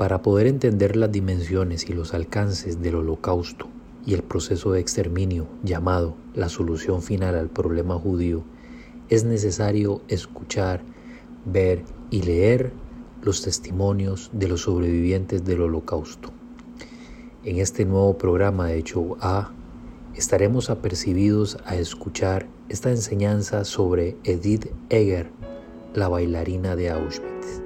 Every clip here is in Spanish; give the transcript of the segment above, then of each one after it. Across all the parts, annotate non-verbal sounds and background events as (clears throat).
Para poder entender las dimensiones y los alcances del holocausto y el proceso de exterminio llamado la solución final al problema judío, es necesario escuchar, ver y leer los testimonios de los sobrevivientes del holocausto. En este nuevo programa de Show A estaremos apercibidos a escuchar esta enseñanza sobre Edith Eger, la bailarina de Auschwitz.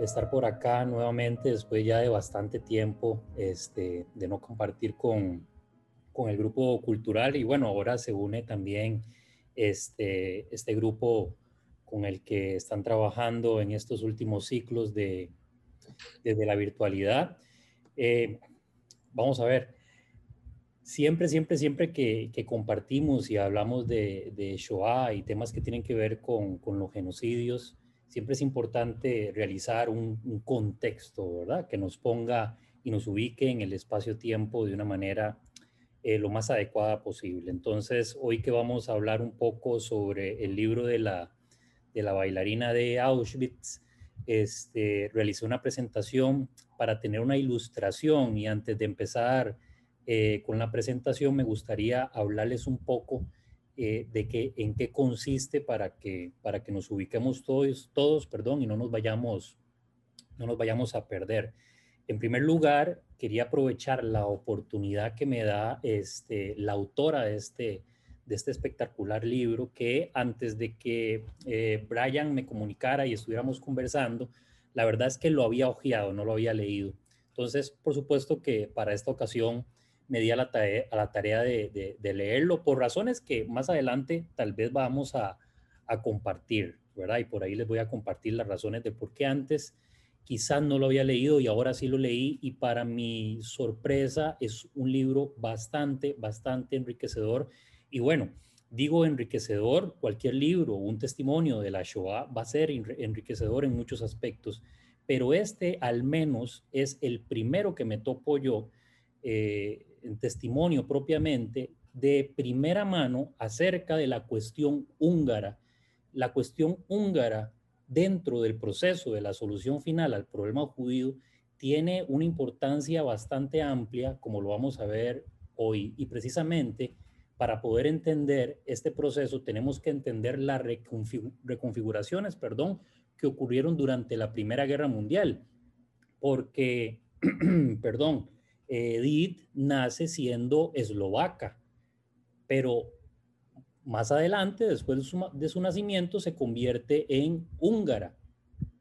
Estar por acá nuevamente después ya de bastante tiempo este, de no compartir con, con el grupo cultural y bueno, ahora se une también este, este grupo con el que están trabajando en estos últimos ciclos de, desde la virtualidad. Eh, vamos a ver, siempre, siempre, siempre que, que compartimos y hablamos de, de, Shoah y temas que tienen que ver con, con los genocidios, siempre es importante realizar un, contexto, ¿verdad? Que nos ponga y nos ubique en el espacio-tiempo de una manera eh, lo más adecuada posible. Entonces, hoy que vamos a hablar un poco sobre el libro de la, de la bailarina de Auschwitz, este, realicé una presentación para tener una ilustración y antes de empezar eh, con la presentación me gustaría hablarles un poco eh, de que, en qué consiste para que, para que nos ubiquemos todos, todos perdón, y no nos, vayamos, no nos vayamos a perder. En primer lugar, quería aprovechar la oportunidad que me da este, la autora de este, de este espectacular libro, que antes de que eh, Brian me comunicara y estuviéramos conversando, la verdad es que lo había ojeado, no lo había leído. Entonces, por supuesto que para esta ocasión me di a la tarea, a la tarea de, leerlo por razones que más adelante tal vez vamos a, compartir, ¿verdad? Y por ahí les voy a compartir las razones de por qué antes quizás no lo había leído y ahora sí lo leí y para mi sorpresa es un libro bastante, bastante enriquecedor. Y bueno, digo enriquecedor, cualquier libro, un testimonio de la Shoah va a ser enriquecedor en muchos aspectos, pero este al menos es el primero que me topo yo eh, en testimonio propiamente de primera mano acerca de la cuestión húngara. La cuestión húngara dentro del proceso de la solución final al problema judío tiene una importancia bastante amplia, como lo vamos a ver hoy. Y precisamente para poder entender este proceso tenemos que entender las reconfiguraciones perdón, que ocurrieron durante la Primera Guerra Mundial. Porque, (clears throat) perdón, Edith nace siendo eslovaca, pero más adelante, después de su, nacimiento, se convierte en húngara.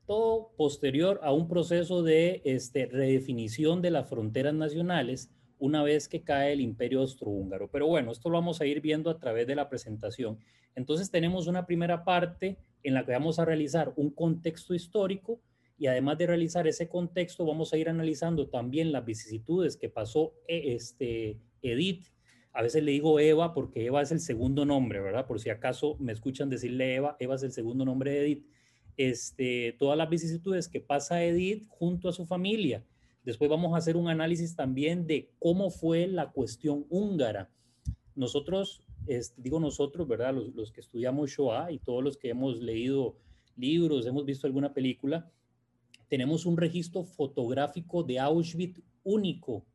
Todo posterior a un proceso de este, redefinición de las fronteras nacionales una vez que cae el imperio austrohúngaro. Pero bueno, esto lo vamos a ir viendo a través de la presentación. Entonces tenemos una primera parte en la que vamos a realizar un contexto histórico y además de realizar ese contexto, vamos a ir analizando también las vicisitudes que pasó eh, este, Edith. A veces le digo Eva porque Eva es el segundo nombre, ¿verdad? Por si acaso me escuchan decirle Eva, Eva es el segundo nombre de Edith. Este, todas las vicisitudes que pasa Edith junto a su familia. Después vamos a hacer un análisis también de cómo fue la cuestión húngara. Nosotros, digo nosotros, ¿verdad? Los, los que estudiamos Shoah y todos los que hemos leído libros, hemos visto alguna película, tenemos un registro fotográfico de Auschwitz único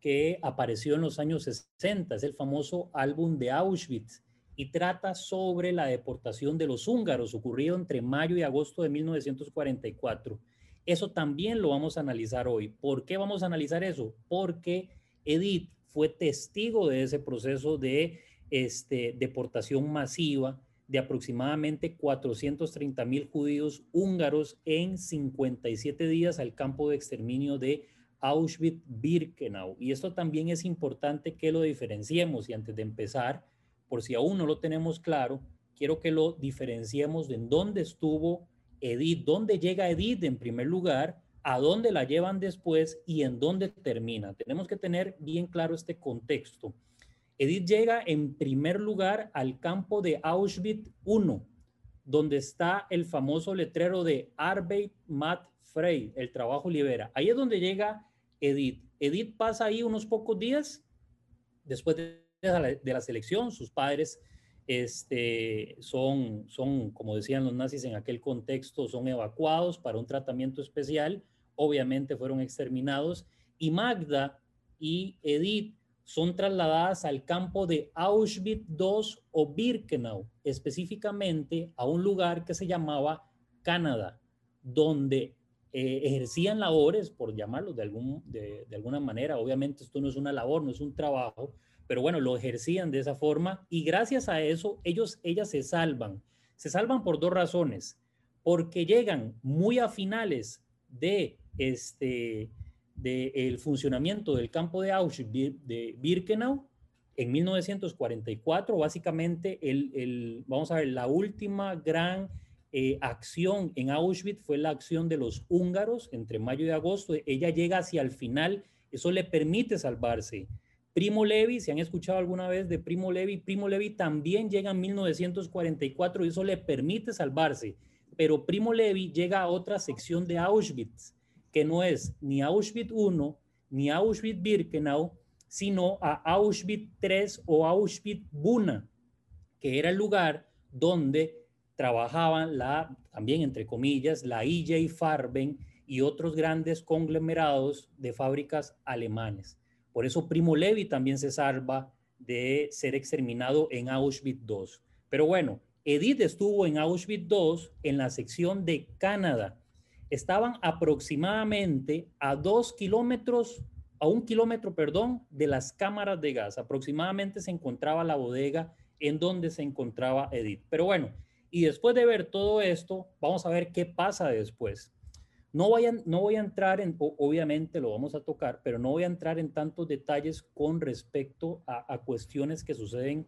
que apareció en los años 60, es el famoso álbum de Auschwitz y trata sobre la deportación de los húngaros ocurrido entre mayo y agosto de 1944. Eso también lo vamos a analizar hoy. ¿Por qué vamos a analizar eso? Porque Edith fue testigo de ese proceso de este, deportación masiva de aproximadamente 430 mil judíos húngaros en 57 días al campo de exterminio de Auschwitz-Birkenau. Y esto también es importante que lo diferenciemos. Y antes de empezar, por si aún no lo tenemos claro, quiero que lo diferenciemos de en dónde estuvo Edith, dónde llega Edith en primer lugar, a dónde la llevan después y en dónde termina. Tenemos que tener bien claro este contexto. Edith llega en primer lugar al campo de Auschwitz I, donde está el famoso letrero de Arbeit macht frei, el trabajo libera. Ahí es donde llega Edith. Edith pasa ahí unos pocos días después de la, de la selección. Sus padres este, son, son, como decían los nazis en aquel contexto, son evacuados para un tratamiento especial. Obviamente fueron exterminados. Y Magda y Edith son trasladadas al campo de Auschwitz II o Birkenau, específicamente a un lugar que se llamaba Canadá, donde eh, ejercían labores, por llamarlo de, algún, de, de, alguna manera. Obviamente esto no es una labor, no es un trabajo, pero bueno, lo ejercían de esa forma y gracias a eso ellos, ellas se salvan. Se salvan por dos razones, porque llegan muy a finales de este, del funcionamiento del campo de Auschwitz de Birkenau en 1944, básicamente el, el vamos a ver, la última gran eh, acción en Auschwitz fue la acción de los húngaros entre mayo y agosto. Ella llega hacia el final, eso le permite salvarse. Primo Levi, si han escuchado alguna vez de Primo Levi, Primo Levi también llega en 1944 y eso le permite salvarse. Pero Primo Levi llega a otra sección de Auschwitz que no es ni Auschwitz I ni Auschwitz-Birkenau, sino a Auschwitz III o Auschwitz-Buna, que era el lugar donde trabajaban la, también entre comillas, la IJ Farben y otros grandes conglomerados de fábricas alemanes. Por eso Primo Levi también se salva de ser exterminado en Auschwitz II. Pero bueno, Edith estuvo en Auschwitz II en la sección de Canadá estaban aproximadamente a dos kilómetros, a un kilómetro, perdón, de las cámaras de gas. Aproximadamente se encontraba la bodega en donde se encontraba Edith. Pero bueno, y después de ver todo esto, vamos a ver qué pasa después. No voy a, no voy a entrar en, obviamente lo vamos a tocar, pero no voy a entrar en tantos detalles con respecto a, a cuestiones que suceden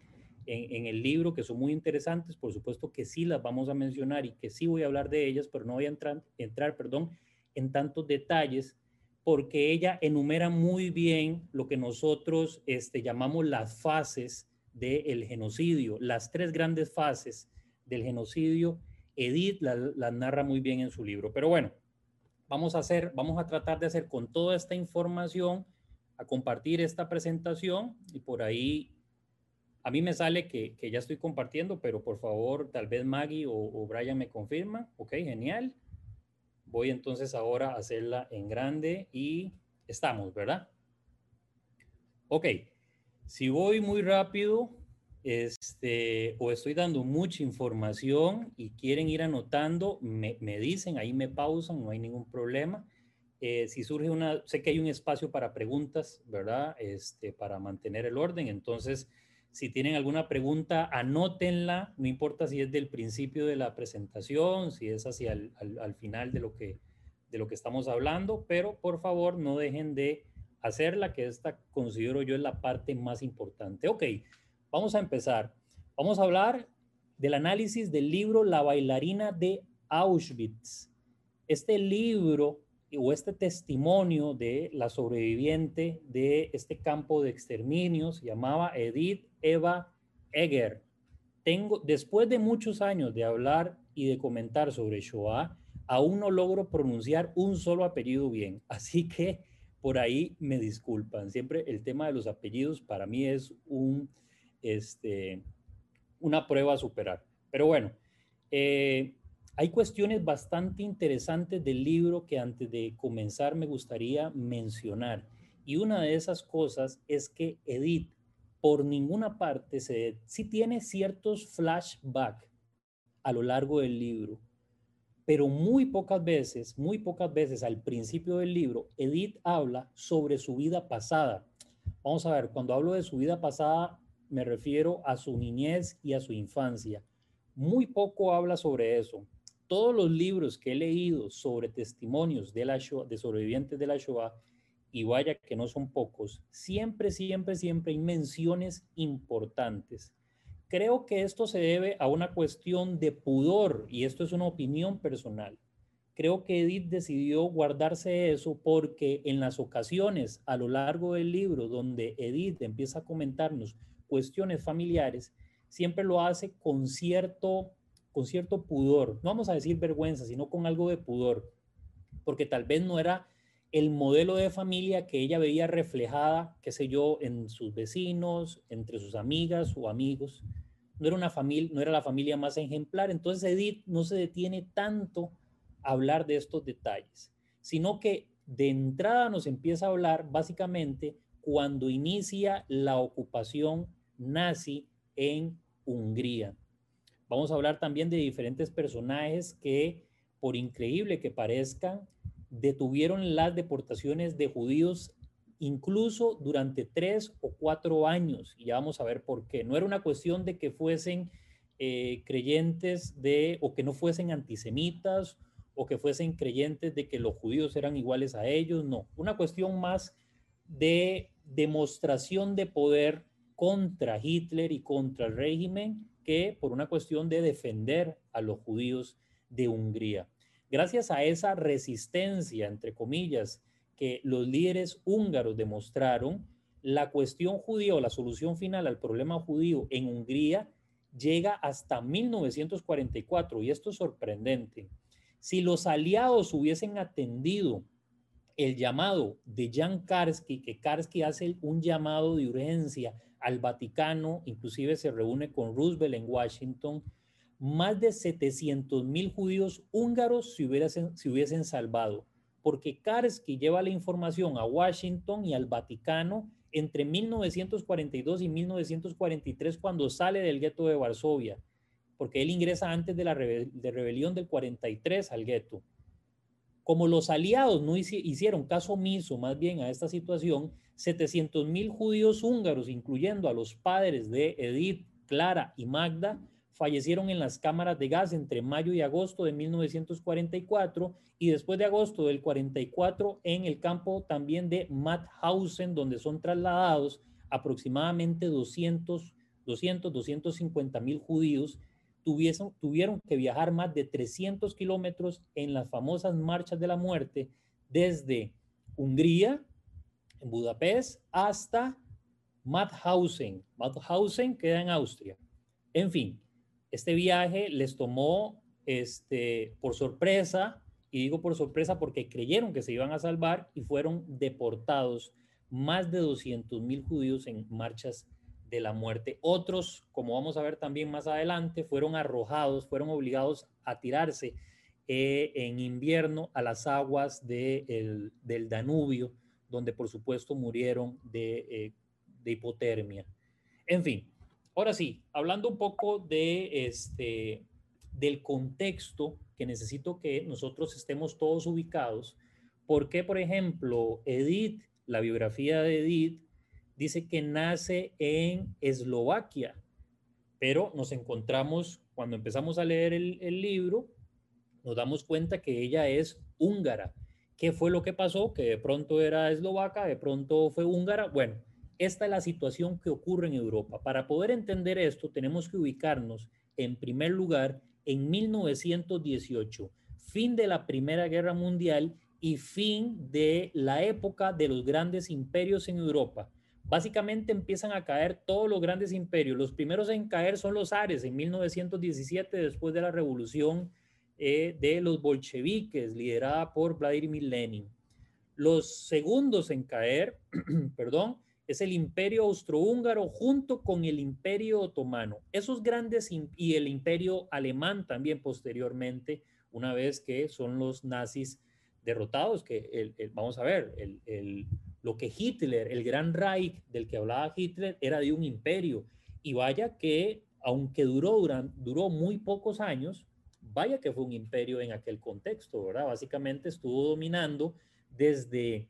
en, el libro que son muy interesantes, por supuesto que sí las vamos a mencionar y que sí voy a hablar de ellas, pero no voy a entrar, entrar perdón, en tantos detalles porque ella enumera muy bien lo que nosotros este, llamamos las fases del genocidio, las tres grandes fases del genocidio. Edith las la narra muy bien en su libro. Pero bueno, vamos a hacer, vamos a tratar de hacer con toda esta información, a compartir esta presentación y por ahí a mí me sale que, ya estoy compartiendo, pero por favor, tal vez Maggie o, Brian me confirma. Ok, genial. Voy entonces ahora a hacerla en grande y estamos, ¿verdad? Ok, si voy muy rápido este, o estoy dando mucha información y quieren ir anotando, me, dicen, ahí me pausan, no hay ningún problema. Eh, si surge una, sé que hay un espacio para preguntas, ¿verdad? Este, para mantener el orden, entonces si tienen alguna pregunta, anótenla, no importa si es del principio de la presentación, si es hacia el al, final de lo, que, de lo que estamos hablando, pero por favor no dejen de hacerla, que esta considero yo es la parte más importante. Ok, vamos a empezar. Vamos a hablar del análisis del libro La bailarina de Auschwitz. Este libro o este testimonio de la sobreviviente de este campo de exterminio se llamaba Edith Eva Eger. Tengo, después de muchos años de hablar y de comentar sobre Shoah, aún no logro pronunciar un solo apellido bien. (laughs) Así que por ahí me disculpan. Siempre el tema de los apellidos para mí es este, una prueba a superar. Pero bueno, eh, hay cuestiones bastante interesantes del libro que antes de comenzar me gustaría mencionar. Y una de esas cosas es que Edith por ninguna parte se sí tiene ciertos flashbacks a lo largo del libro, pero muy pocas veces, muy pocas veces al principio del libro, Edith habla sobre su vida pasada. Vamos a ver, cuando hablo de su vida pasada, me refiero a su niñez y a su infancia. Muy poco habla sobre eso todos los libros que he leído sobre testimonios de, la de sobrevivientes de la Shoah y vaya que no son pocos, siempre, siempre, siempre hay menciones importantes. Creo que esto se debe a una cuestión de pudor y esto es una opinión personal. Creo que Edith decidió guardarse eso porque en las ocasiones a lo largo del libro donde Edith empieza a comentarnos cuestiones familiares, siempre lo hace con cierto, con cierto pudor. No vamos a decir vergüenza, sino con algo de pudor, porque tal vez no era el modelo de familia que ella veía reflejada, qué sé yo, en sus vecinos, entre sus amigas o amigos. No era una familia, no era la familia más ejemplar. Entonces Edith no se detiene tanto a hablar de estos detalles, sino que de entrada nos empieza a hablar básicamente cuando inicia la ocupación nazi en Hungría. Vamos a hablar también de diferentes personajes que, por increíble que parezcan, detuvieron las deportaciones de judíos incluso durante tres o cuatro años. Y ya vamos a ver por qué. No era una cuestión de que fuesen eh, creyentes de, o que no fuesen antisemitas, o que fuesen creyentes de que los judíos eran iguales a ellos. No, una cuestión más de demostración de poder contra Hitler y contra el régimen que por una cuestión de defender a los judíos de Hungría. Gracias a esa resistencia, entre comillas, que los líderes húngaros demostraron, la cuestión judía o la solución final al problema judío en Hungría llega hasta 1944 y esto es sorprendente. Si los aliados hubiesen atendido el llamado de Jan Karski, que Karski hace un llamado de urgencia al Vaticano, inclusive se reúne con Roosevelt en Washington, más de 700 mil judíos húngaros se hubiesen, se hubiesen salvado, porque Karski lleva la información a Washington y al Vaticano entre 1942 y 1943 cuando sale del gueto de Varsovia, porque él ingresa antes de la de rebelión del 43 al gueto. Como los aliados no hicieron caso omiso más bien a esta situación, 700 mil judíos húngaros, incluyendo a los padres de Edith, Clara y Magda, fallecieron en las cámaras de gas entre mayo y agosto de 1944 y después de agosto del 44 en el campo también de Mauthausen, donde son trasladados aproximadamente 200, 200 250 mil judíos. Tuvieron, tuvieron que viajar más de 300 kilómetros en las famosas marchas de la muerte desde Hungría, en Budapest, hasta Mauthausen. Mauthausen queda en Austria. En fin, este viaje les tomó este, por sorpresa, y digo por sorpresa porque creyeron que se iban a salvar y fueron deportados más de 200 mil judíos en marchas de la muerte. Otros, como vamos a ver también más adelante, fueron arrojados, fueron obligados a tirarse eh, en invierno a las aguas del Danubio, donde por supuesto murieron de, eh, de hipotermia. En fin, Ahora sí, hablando un poco de este, del contexto que necesito que nosotros estemos todos ubicados, porque, por ejemplo, Edith, la biografía de Edith, dice que nace en Eslovaquia, pero nos encontramos, cuando empezamos a leer el, el libro, nos damos cuenta que ella es húngara. ¿Qué fue lo que pasó? Que de pronto era eslovaca, de pronto fue húngara. Bueno, esta es la situación que ocurre en Europa. Para poder entender esto, tenemos que ubicarnos en primer lugar en 1918, fin de la Primera Guerra Mundial y fin de la época de los grandes imperios en Europa. Básicamente empiezan a caer todos los grandes imperios. Los primeros en caer son los Ares en 1917, después de la revolución eh, de los bolcheviques, liderada por Vladimir Lenin. Los segundos en caer, (clears throat) perdón, es el imperio austrohúngaro junto con el imperio otomano. Esos grandes y el imperio alemán también posteriormente, una vez que son los nazis derrotados, que vamos a ver, el, lo que Hitler, el gran Reich del que hablaba Hitler, era de un imperio. Y vaya que, aunque duró, duró muy pocos años, vaya que fue un imperio en aquel contexto, ¿verdad? Básicamente estuvo dominando desde...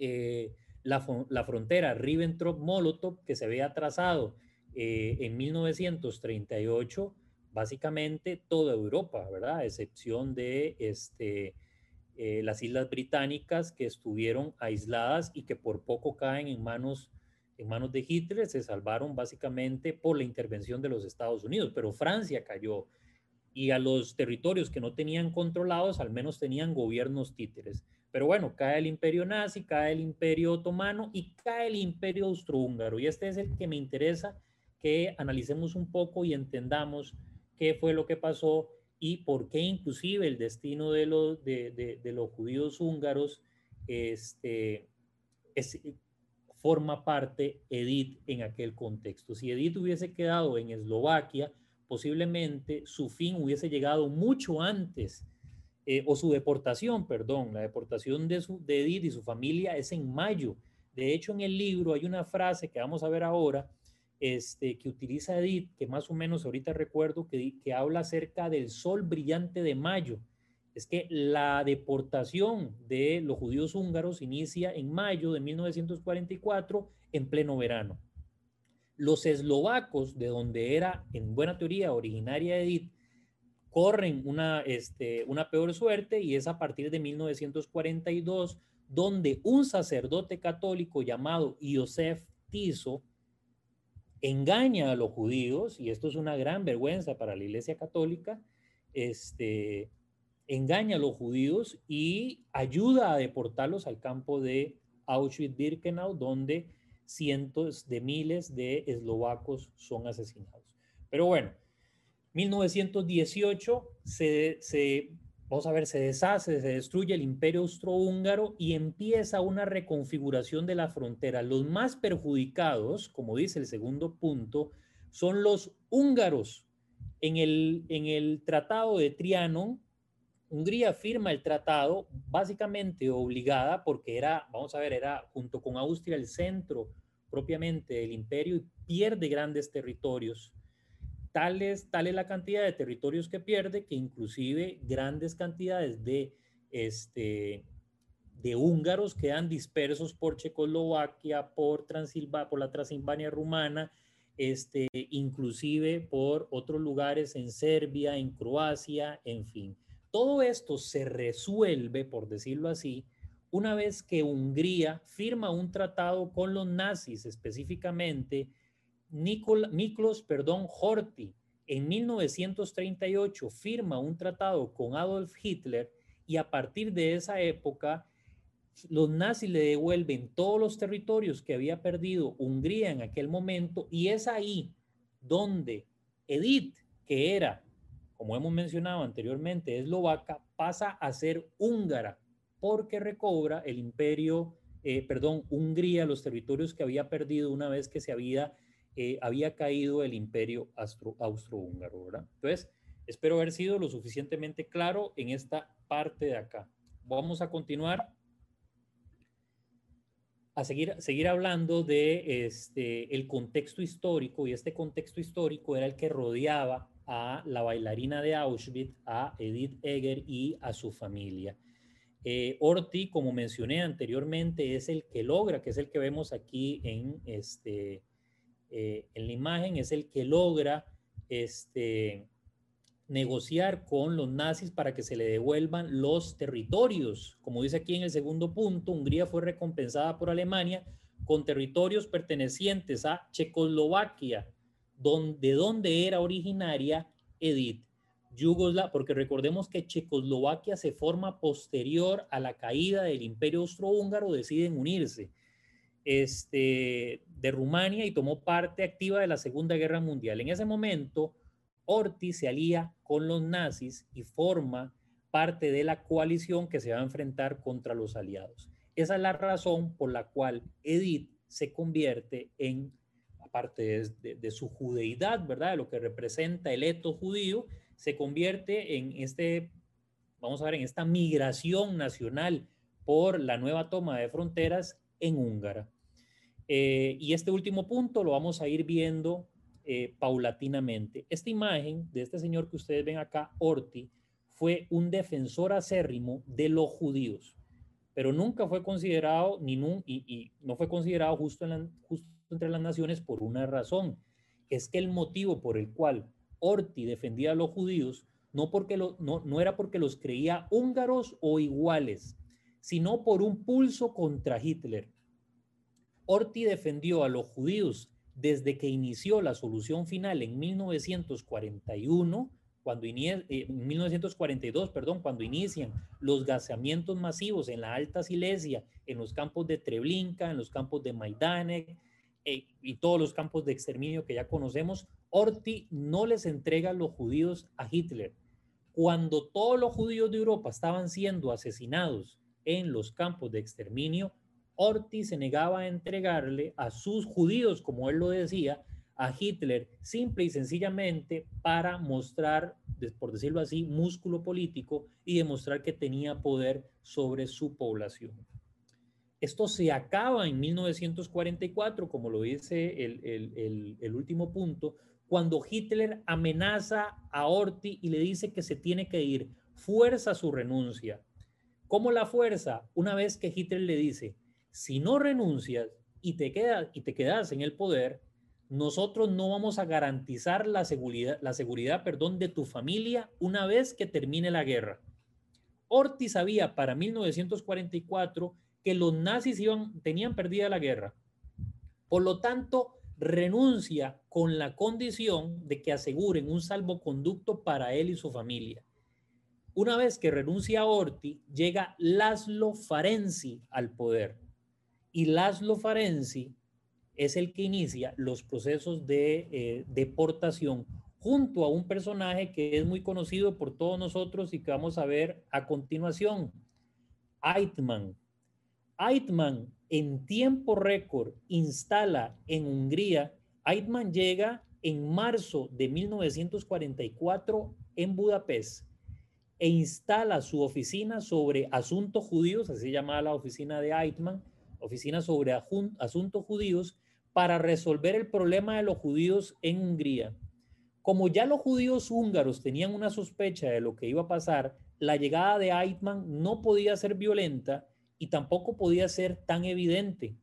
Eh, la, frontera Ribbentrop-Molotov que se había trazado eh, en 1938, básicamente toda Europa, ¿verdad? A excepción de, este, eh, las Islas Británicas que estuvieron aisladas y que por poco caen en manos, en manos de Hitler, se salvaron básicamente por la intervención de los Estados Unidos, pero Francia cayó y a los territorios que no tenían controlados al menos tenían gobiernos títeres. Pero bueno, cae el imperio nazi, cae el imperio otomano y cae el imperio austrohúngaro. Y este es el que me interesa que analicemos un poco y entendamos qué fue lo que pasó y por qué inclusive el destino de los, de, los judíos húngaros este, forma parte Edith en aquel contexto. Si Edith hubiese quedado en Eslovaquia, posiblemente su fin hubiese llegado mucho antes, eh, o su deportación, perdón, la deportación de, su, de Edith y su familia es en mayo. De hecho, en el libro hay una frase que vamos a ver ahora, este, que utiliza Edith, que más o menos ahorita recuerdo, que, que habla acerca del sol brillante de mayo. Es que la deportación de los judíos húngaros inicia en mayo de 1944 en pleno verano. Los eslovacos, de donde era en buena teoría originaria Edith, corren una, este, una peor suerte y es a partir de 1942 donde un sacerdote católico llamado Yosef Tiso engaña a los judíos, y esto es una gran vergüenza para la Iglesia Católica, este, engaña a los judíos y ayuda a deportarlos al campo de Auschwitz-Birkenau, donde cientos de miles de eslovacos son asesinados. Pero bueno, 1918 se, se vamos a ver, se deshace, se destruye el imperio austrohúngaro y empieza una reconfiguración de la frontera. Los más perjudicados, como dice el segundo punto, son los húngaros. En el, en el tratado de Trianon, Hungría firma el tratado básicamente obligada porque era, vamos a ver, era junto con Austria el centro propiamente del imperio y pierde grandes territorios Tal es, la cantidad de territorios que pierde que inclusive grandes cantidades de, este, de húngaros quedan dispersos por Checoslovaquia, por, por la Transilvania rumana, este, inclusive por otros lugares en Serbia, en Croacia, en fin. Todo esto se resuelve, por decirlo así, una vez que Hungría firma un tratado con los nazis, específicamente Niklos perdón, Horthy en 1938 firma un tratado con Adolf Hitler y a partir de esa época los nazis le devuelven todos los territorios que había perdido Hungría en aquel momento y es ahí donde Edith, que era, como hemos mencionado anteriormente, eslovaca, pasa a ser húngara porque recobra el imperio, eh, perdón, Hungría, los territorios que había perdido una vez que se había eh, había caído el imperio austrohúngaro, ¿verdad? Entonces, espero haber sido lo suficientemente claro en esta parte de acá. Vamos a continuar a seguir, seguir hablando de este, el contexto histórico y este contexto histórico era el que rodeaba a la bailarina de Auschwitz, a Edith Egger y a su familia. Eh, Orti, como mencioné anteriormente, es el que logra, que es el que vemos aquí en este, eh, en la imagen es el que logra este, negociar con los nazis para que se le devuelvan los territorios. Como dice aquí en el segundo punto, Hungría fue recompensada por Alemania con territorios pertenecientes a Checoslovaquia, donde, de donde era originaria Edith. Yugoslavia, porque recordemos que Checoslovaquia se forma posterior a la caída del imperio austrohúngaro, deciden unirse este, de Rumania y tomó parte activa de la Segunda Guerra Mundial. En ese momento, Ortiz se alía con los nazis y forma parte de la coalición que se va a enfrentar contra los aliados. Esa es la razón por la cual Edith se convierte en, aparte de, su judeidad, ¿verdad? De lo que representa el eto judío, se convierte en este, vamos a ver, en esta migración nacional por la nueva toma de fronteras en húngara. Eh, y este último punto lo vamos a ir viendo eh, paulatinamente. Esta imagen de este señor que ustedes ven acá, Orti, fue un defensor acérrimo de los judíos, pero nunca fue considerado, ni y, no fue considerado justo, entre las naciones por una razón. Es que el motivo por el cual Orti defendía a los judíos no, porque no era porque los creía húngaros o iguales, sino por un pulso contra Hitler. Orti defendió a los judíos desde que inició la solución final en 1941, cuando eh, en 1942, perdón, cuando inician los gaseamientos masivos en la Alta Silesia, en los campos de Treblinka, en los campos de Majdanek eh, y todos los campos de exterminio que ya conocemos, Orti no les entrega a los judíos a Hitler. Cuando todos los judíos de Europa estaban siendo asesinados en los campos de exterminio, Orti se negaba a entregarle a sus judíos, como él lo decía, a Hitler simple y sencillamente para mostrar, por decirlo así, músculo político y demostrar que tenía poder sobre su población. Esto se acaba en 1944, como lo dice el, el último punto, cuando Hitler amenaza a Orti y le dice que se tiene que ir, fuerza su renuncia. ¿Cómo la fuerza? Una vez que Hitler le dice, si no renuncias y te, quedas, y te quedas en el poder, nosotros no vamos a garantizar la seguridad, la seguridad perdón, de tu familia una vez que termine la guerra. Ortiz sabía para 1944 que los nazis iban, tenían perdida la guerra. Por lo tanto, renuncia con la condición de que aseguren un salvoconducto para él y su familia. Una vez que renuncia a Orti, llega Laszlo Farenzi al poder. Y Laszlo Farenzi es el que inicia los procesos de eh, deportación junto a un personaje que es muy conocido por todos nosotros y que vamos a ver a continuación, Eitman. Eitman en tiempo récord instala en Hungría, Eitman llega en marzo de 1944 en Budapest e instala su oficina sobre asuntos judíos, así se llamaba la oficina de Eitman, oficina sobre asuntos judíos, para resolver el problema de los judíos en Hungría. Como ya los judíos húngaros tenían una sospecha de lo que iba a pasar, la llegada de Eichmann no podía ser violenta y tampoco podía ser tan evidente.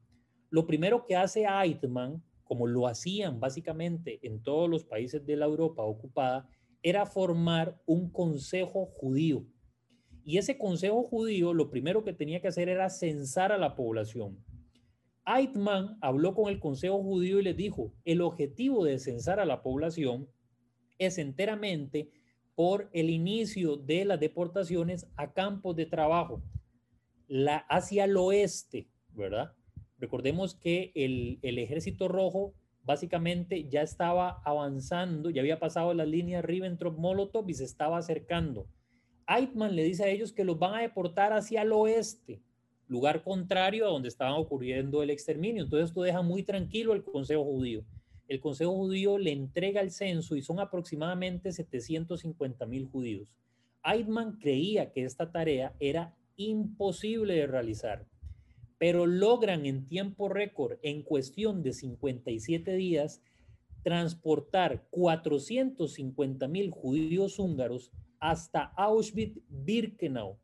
Lo primero que hace Eichmann, como lo hacían básicamente en todos los países de la Europa ocupada, era formar un consejo judío. Y ese consejo judío lo primero que tenía que hacer era censar a la población. Eitman habló con el Consejo Judío y les dijo, el objetivo de censar a la población es enteramente por el inicio de las deportaciones a campos de trabajo hacia el oeste, ¿verdad? Recordemos que el, ejército rojo básicamente ya estaba avanzando, ya había pasado la línea Ribbentrop-Molotov y se estaba acercando. Eitman le dice a ellos que los van a deportar hacia el oeste, lugar contrario a donde estaban ocurriendo el exterminio. Entonces esto deja muy tranquilo al Consejo Judío. El Consejo Judío le entrega el censo y son aproximadamente 750 mil judíos. Eidman creía que esta tarea era imposible de realizar, pero logran en tiempo récord, en cuestión de 57 días, transportar 450 mil judíos húngaros hasta Auschwitz-Birkenau,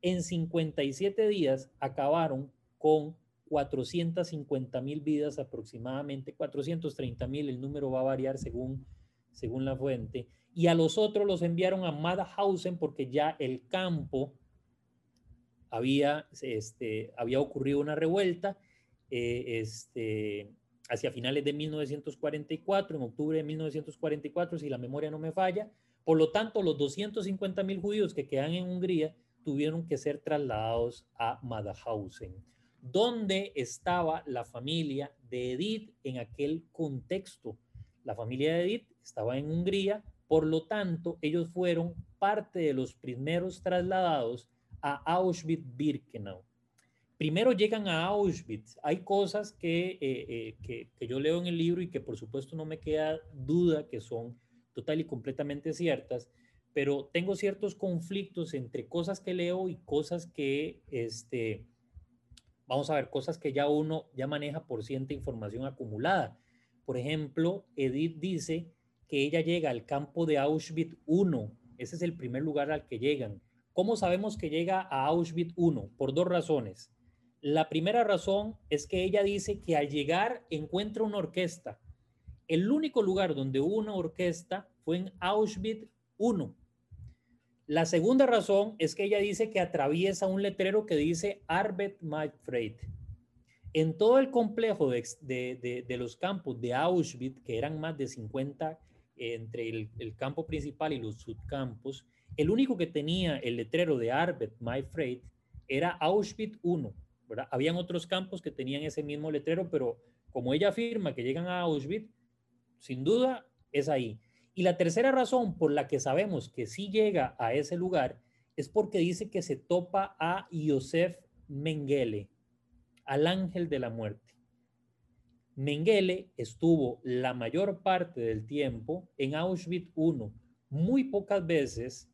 en 57 días acabaron con 450 mil vidas aproximadamente, 430 mil, el número va a variar según, según la fuente, y a los otros los enviaron a Madhausen porque ya el campo había, este, había ocurrido una revuelta. Eh, este, hacia finales de 1944, en octubre de 1944, si la memoria no me falla. Por lo tanto, los 250 mil judíos que quedan en Hungría tuvieron que ser trasladados a Madahausen, donde estaba la familia de Edith en aquel contexto. La familia de Edith estaba en Hungría, por lo tanto, ellos fueron parte de los primeros trasladados a Auschwitz-Birkenau. Primero llegan a Auschwitz. Hay cosas que, eh, eh, que, que yo leo en el libro y que por supuesto no me queda duda que son total y completamente ciertas, pero tengo ciertos conflictos entre cosas que leo y cosas que, este, vamos a ver, cosas que ya uno ya maneja por cierta información acumulada. Por ejemplo, Edith dice que ella llega al campo de Auschwitz I, ese es el primer lugar al que llegan. ¿Cómo sabemos que llega a Auschwitz I? Por dos razones. La primera razón es que ella dice que al llegar encuentra una orquesta. El único lugar donde hubo una orquesta fue en Auschwitz I. La segunda razón es que ella dice que atraviesa un letrero que dice Arbet Freud. En todo el complejo de, los campos de Auschwitz, que eran más de 50 entre el, campo principal y los subcampos, el único que tenía el letrero de Arbet Freud era Auschwitz 1. ¿Verdad? Habían otros campos que tenían ese mismo letrero, pero como ella afirma que llegan a Auschwitz, sin duda es ahí. Y la tercera razón por la que sabemos que sí llega a ese lugar es porque dice que se topa a Josef Mengele, al ángel de la muerte. Mengele estuvo la mayor parte del tiempo en Auschwitz I, muy pocas veces,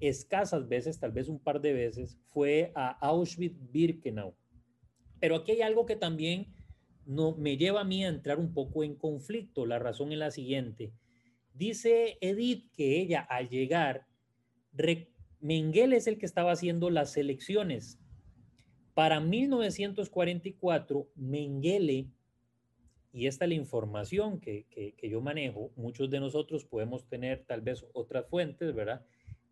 escasas veces, tal vez un par de veces, fue a Auschwitz-Birkenau. Pero aquí hay algo que también no, me lleva a mí a entrar un poco en conflicto. La razón es la siguiente Dice Edith que ella al llegar, Mengele es el que estaba haciendo las elecciones. Para 1944, Mengele, y esta es la información que, que, yo manejo, muchos de nosotros podemos tener tal vez otras fuentes, ¿verdad?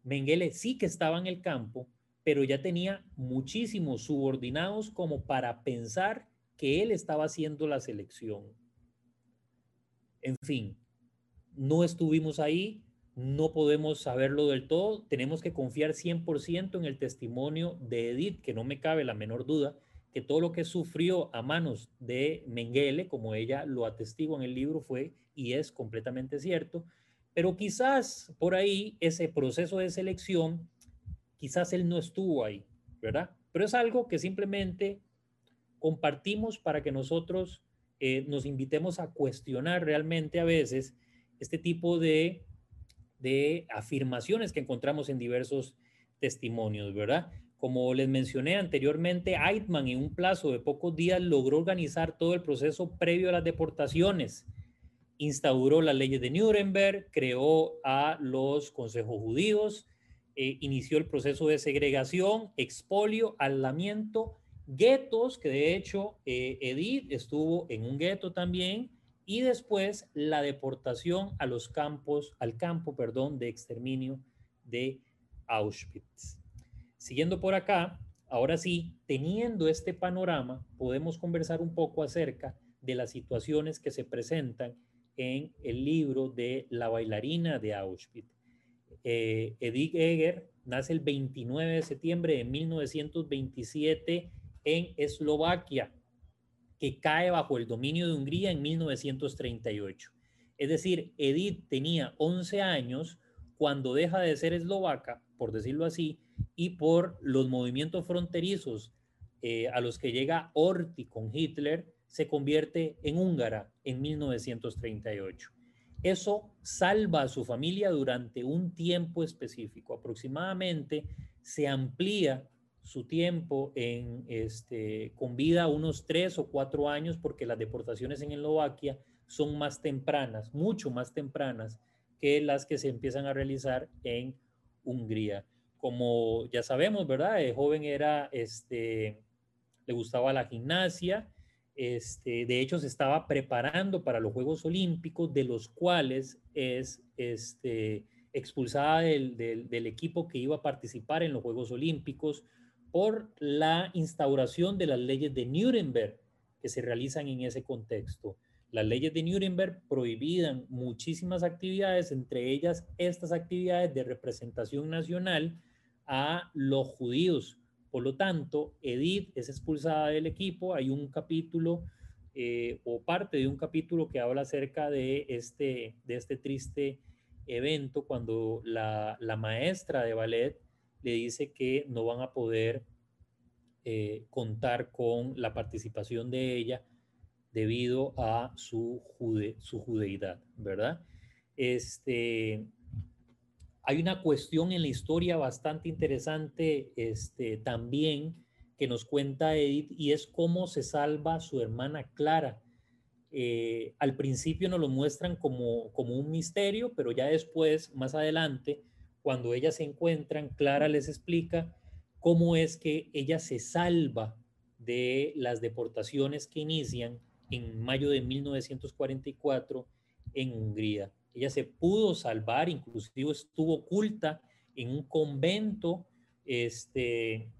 Mengele sí que estaba en el campo, pero ya tenía muchísimos subordinados como para pensar que él estaba haciendo la selección. En fin, no estuvimos ahí, no podemos saberlo del todo, tenemos que confiar 100% en el testimonio de Edith, que no me cabe la menor duda que todo lo que sufrió a manos de Mengele, como ella lo atestigua en el libro, fue y es completamente cierto, pero quizás por ahí ese proceso de selección, quizás él no estuvo ahí, ¿verdad? Pero es algo que simplemente compartimos para que nosotros eh, nos invitemos a cuestionar realmente a veces este tipo de, afirmaciones que encontramos en diversos testimonios, ¿verdad? Como les mencioné anteriormente, Eitman en un plazo de pocos días logró organizar todo el proceso previo a las deportaciones. Instauró las leyes de Nuremberg, creó a los consejos judíos, eh, inició el proceso de segregación, expolio, aislamiento, guetos, que de hecho eh, Edith estuvo en un gueto también, y después la deportación a los campos, al campo, perdón, de exterminio de Auschwitz. Siguiendo por acá, ahora sí, teniendo este panorama, podemos conversar un poco acerca de las situaciones que se presentan en el libro de La bailarina de Auschwitz. Eh, Edith Eger nace el 29 de septiembre de 1927 en Eslovaquia que cae bajo el dominio de Hungría en 1938. Es decir, Edith tenía 11 años cuando deja de ser eslovaca, por decirlo así, y por los movimientos fronterizos eh, a los que llega Orti con Hitler, se convierte en húngara en 1938. Eso salva a su familia durante un tiempo específico. Aproximadamente se amplía su tiempo en, este, con vida unos tres o cuatro años porque las deportaciones en Eslovaquia son más tempranas, mucho más tempranas que las que se empiezan a realizar en Hungría. Como ya sabemos, ¿verdad? El joven era, este, le gustaba la gimnasia, este, de hecho se estaba preparando para los Juegos Olímpicos, de los cuales es este, expulsada del, del, equipo que iba a participar en los Juegos Olímpicos por la instauración de las leyes de Nuremberg que se realizan en ese contexto. Las leyes de Nuremberg prohibían muchísimas actividades, entre ellas estas actividades de representación nacional a los judíos. Por lo tanto, Edith es expulsada del equipo. Hay un capítulo eh, o parte de un capítulo que habla acerca de este, de este triste evento cuando la, la maestra de ballet le dice que no van a poder eh, contar con la participación de ella debido a su, su judeidad, ¿verdad? Este, hay una cuestión en la historia bastante interesante este, también que nos cuenta Edith y es cómo se salva su hermana Clara. Eh, al principio nos lo muestran como, como un misterio, pero ya después, más adelante, cuando ellas se encuentran, Clara les explica cómo es que ella se salva de las deportaciones que inician en mayo de 1944 en Hungría. Ella se pudo salvar, inclusive estuvo oculta en un convento, este,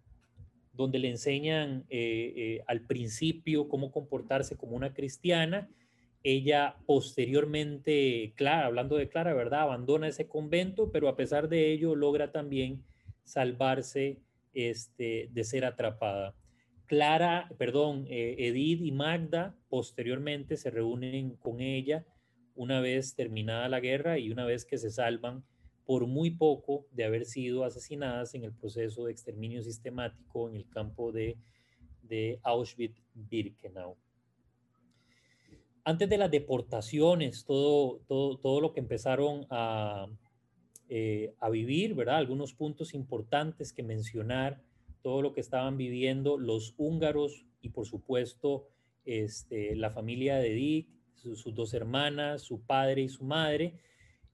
donde le enseñan eh, eh, al principio cómo comportarse como una cristiana. Ella posteriormente, Clara, hablando de Clara, ¿verdad? Abandona ese convento, pero a pesar de ello logra también salvarse este, de ser atrapada. Clara, perdón, eh, Edith y Magda posteriormente se reúnen con ella una vez terminada la guerra y una vez que se salvan por muy poco de haber sido asesinadas en el proceso de exterminio sistemático en el campo de, Auschwitz-Birkenau. Antes de las deportaciones, todo, todo, todo lo que empezaron a, eh, a vivir, ¿verdad? Algunos puntos importantes que mencionar, todo lo que estaban viviendo los húngaros y por supuesto este, la familia de Dick, sus dos hermanas, su padre y su madre,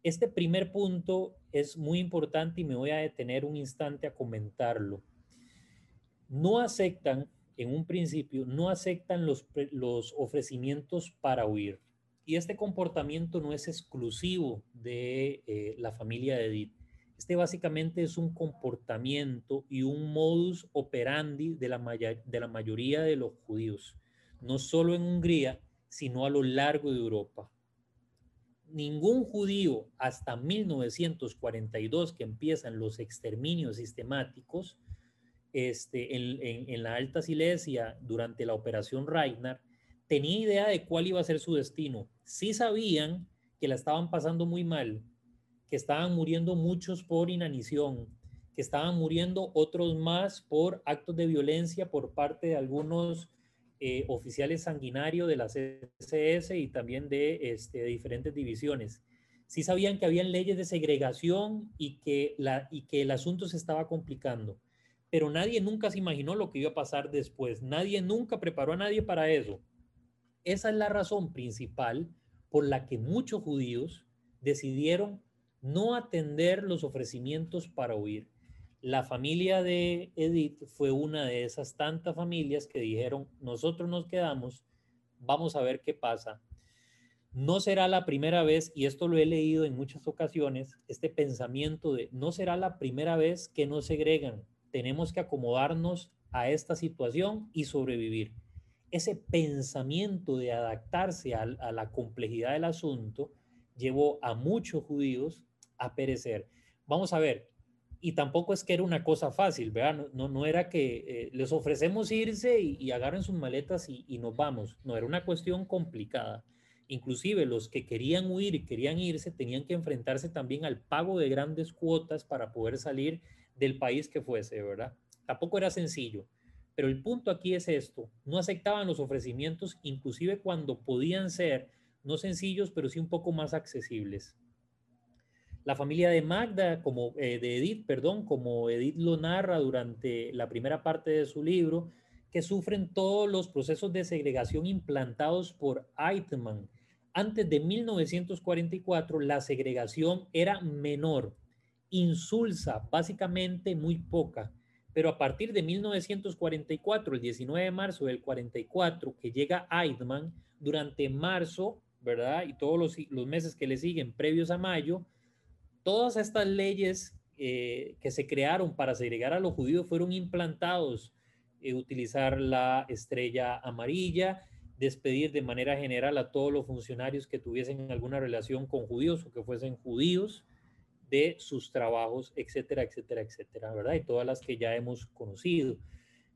este primer punto es muy importante y me voy a detener un instante a comentarlo. No aceptan, en un principio, no aceptan los, los ofrecimientos para huir. Y este comportamiento no es exclusivo de eh, la familia de Edith. Este básicamente es un comportamiento y un modus operandi de la, de la mayoría de los judíos, no solo en Hungría, sino a lo largo de Europa ningún judío hasta 1942, que empiezan los exterminios sistemáticos este, en, la Alta Silesia durante la Operación Reiner, tenía idea de cuál iba a ser su destino. Sí sabían que la estaban pasando muy mal, que estaban muriendo muchos por inanición, que estaban muriendo otros más por actos de violencia por parte de algunos eh, oficiales sanguinarios de la CSS y también de, este, diferentes divisiones. Sí sabían que habían leyes de segregación y que, y que el asunto se estaba complicando, pero nadie nunca se imaginó lo que iba a pasar después. Nadie nunca preparó a nadie para eso. Esa es la razón principal por la que muchos judíos decidieron no atender los ofrecimientos para huir. La familia de Edith fue una de esas tantas familias que dijeron, nosotros nos quedamos, vamos a ver qué pasa. No será la primera vez, y esto lo he leído en muchas ocasiones, este pensamiento de no será la primera vez que nos segregan, tenemos que acomodarnos a esta situación y sobrevivir. Ese pensamiento de adaptarse a, a la complejidad del asunto llevó a muchos judíos a perecer. Vamos a ver, y tampoco es que era una cosa fácil, ¿verdad? No, no, era que eh, les ofrecemos irse y, agarren sus maletas y, y, nos vamos. No, era una cuestión complicada. Inclusive los que querían huir y querían irse tenían que enfrentarse también al pago de grandes cuotas para poder salir del país que fuese, ¿verdad? Tampoco era sencillo. Pero el punto aquí es esto, no aceptaban los ofrecimientos, inclusive cuando podían ser no sencillos, pero sí un poco más accesibles. La familia de Magda, como eh, de Edith, perdón, como Edith lo narra durante la primera parte de su libro, que sufren todos los procesos de segregación implantados por Eitman. Antes de 1944, la segregación era menor, insulsa, básicamente muy poca. Pero a partir de 1944, el 19 de marzo del 44, que llega Eitman, durante marzo, ¿verdad? Y todos los meses que le siguen, previos a mayo, todas estas leyes eh, que se crearon para segregar a los judíos fueron implantados. Eh, utilizar la estrella amarilla, despedir de manera general a todos los funcionarios que tuviesen alguna relación con judíos o que fuesen judíos de sus trabajos, etcétera, etcétera, etcétera, ¿verdad? Y todas las que ya hemos conocido.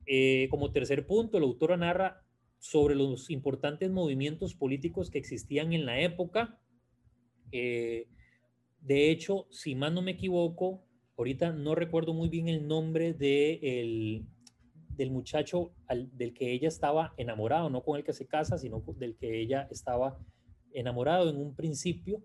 Eh, como tercer punto, la autora narra sobre los importantes movimientos políticos que existían en la época. Eh, de hecho, si más no me equivoco, ahorita no recuerdo muy bien el nombre de del muchacho del que ella estaba enamorado, no con el que se casa, sino del que ella estaba enamorado en un principio,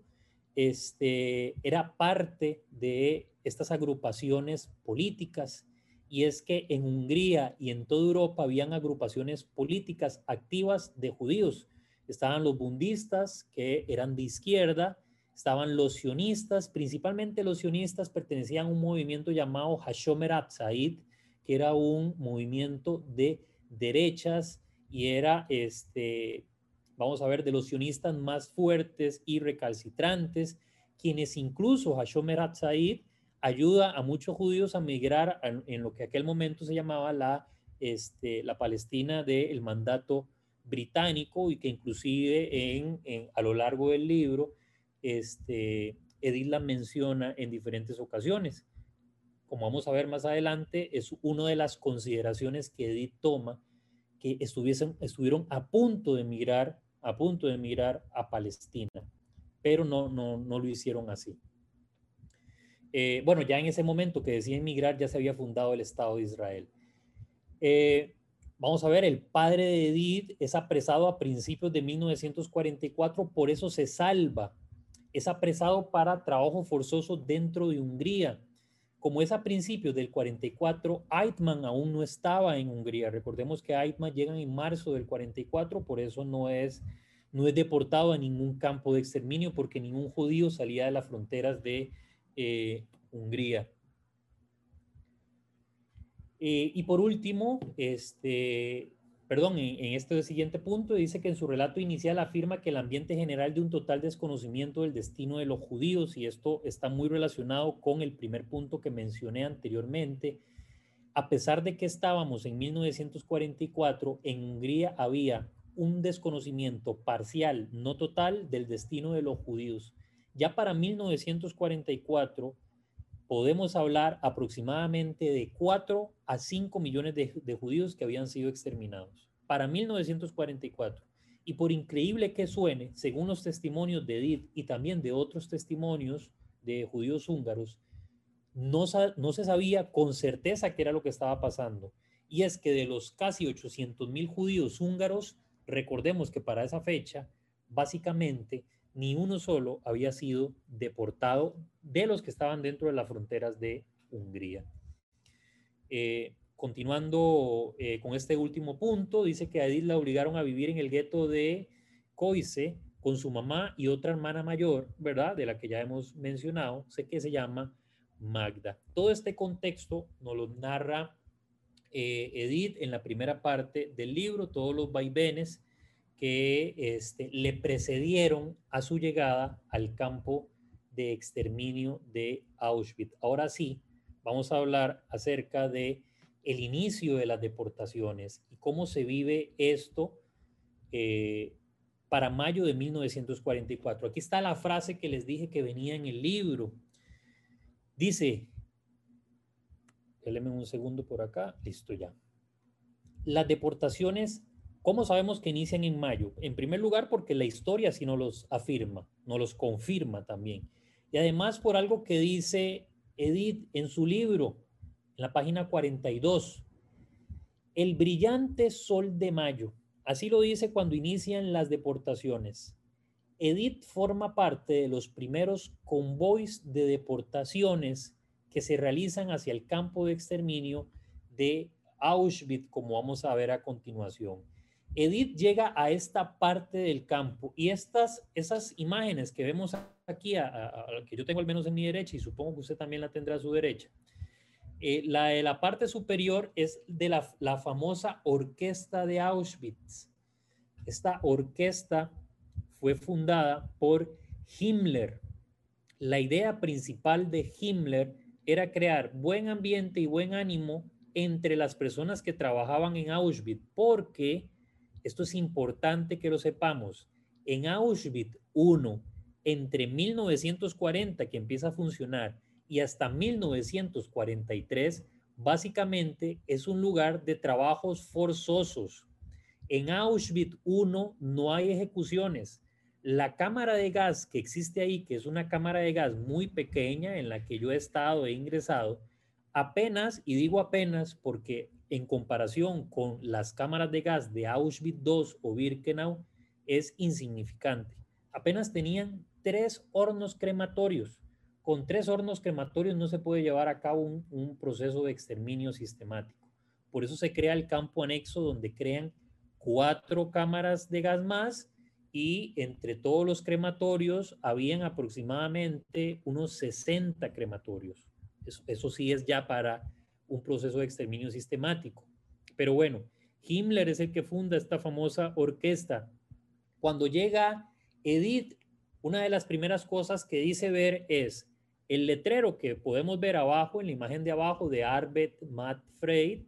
este, era parte de estas agrupaciones políticas. Y es que en Hungría y en toda Europa habían agrupaciones políticas activas de judíos. Estaban los bundistas, que eran de izquierda, estaban los sionistas, principalmente los sionistas pertenecían a un movimiento llamado Hashomer Atzaid, que era un movimiento de derechas y era, este, vamos a ver, de los sionistas más fuertes y recalcitrantes, quienes incluso Hashomer Atzaid ayuda a muchos judíos a migrar en, lo que aquel momento se llamaba la, este, la Palestina del mandato británico y que inclusive en, a lo largo del libro este, Edith la menciona en diferentes ocasiones. Como vamos a ver más adelante, es una de las consideraciones que Edith toma, que estuviesen, estuvieron a punto de emigrar, a punto de emigrar a Palestina, pero no, no, no lo hicieron así. Eh, bueno, ya en ese momento que decían emigrar, ya se había fundado el Estado de Israel. Eh, vamos a ver, el padre de Edith es apresado a principios de 1944, por eso se salva es apresado para trabajo forzoso dentro de Hungría. Como es a principios del 44, Eitman aún no estaba en Hungría. Recordemos que Eitman llega en marzo del 44, por eso no es, no es deportado a ningún campo de exterminio, porque ningún judío salía de las fronteras de eh, Hungría. Eh, y por último, este, perdón, en, este siguiente punto dice que en su relato inicial afirma que el ambiente general de un total desconocimiento del destino de los judíos, y esto está muy relacionado con el primer punto que mencioné anteriormente, a pesar de que estábamos en 1944, en Hungría había un desconocimiento parcial, no total, del destino de los judíos. Ya para 1944 podemos hablar aproximadamente de 4 a 5 millones de, judíos que habían sido exterminados para 1944. Y por increíble que suene, según los testimonios de Edith y también de otros testimonios de judíos húngaros, no, no se sabía con certeza qué era lo que estaba pasando. Y es que de los casi 800 mil judíos húngaros, recordemos que para esa fecha, básicamente ni uno solo había sido deportado de los que estaban dentro de las fronteras de Hungría. Eh, continuando eh, con este último punto, dice que a Edith la obligaron a vivir en el gueto de Coise con su mamá y otra hermana mayor, ¿verdad? De la que ya hemos mencionado, sé que se llama Magda. Todo este contexto nos lo narra eh, Edith en la primera parte del libro, todos los vaivenes que este, le precedieron a su llegada al campo de exterminio de Auschwitz. Ahora sí, vamos a hablar acerca de el inicio de las deportaciones y cómo se vive esto eh, para mayo de 1944. Aquí está la frase que les dije que venía en el libro. Dice, déjenme un segundo por acá, listo ya. Las deportaciones ¿Cómo sabemos que inician en mayo? En primer lugar, porque la historia sí no los afirma, no los confirma también. Y además por algo que dice Edith en su libro, en la página 42, el brillante sol de mayo. Así lo dice cuando inician las deportaciones. Edith forma parte de los primeros convoys de deportaciones que se realizan hacia el campo de exterminio de Auschwitz, como vamos a ver a continuación. Edith llega a esta parte del campo y estas, esas imágenes que vemos aquí, a, que yo tengo al menos en mi derecha y supongo que usted también la tendrá a su derecha, eh, la de la parte superior es de la, la famosa orquesta de Auschwitz. Esta orquesta fue fundada por Himmler. La idea principal de Himmler era crear buen ambiente y buen ánimo entre las personas que trabajaban en Auschwitz, porque esto es importante que lo sepamos. En Auschwitz 1, entre 1940 que empieza a funcionar y hasta 1943, básicamente es un lugar de trabajos forzosos. En Auschwitz 1 no hay ejecuciones. La cámara de gas que existe ahí, que es una cámara de gas muy pequeña en la que yo he estado, e ingresado, apenas, y digo apenas porque en comparación con las cámaras de gas de Auschwitz II o Birkenau es insignificante. Apenas tenían tres hornos crematorios. Con tres hornos crematorios no se puede llevar a cabo un, proceso de exterminio sistemático. Por eso se crea el campo anexo donde crean cuatro cámaras de gas más y entre todos los crematorios habían aproximadamente unos 60 crematorios. eso sí es ya para un proceso de exterminio sistemático. Pero bueno, Himmler es el que funda esta famosa orquesta. Cuando llega Edith, una de las primeras cosas que dice ver es el letrero que podemos ver abajo, en la imagen de abajo de Arbet Matt Freid,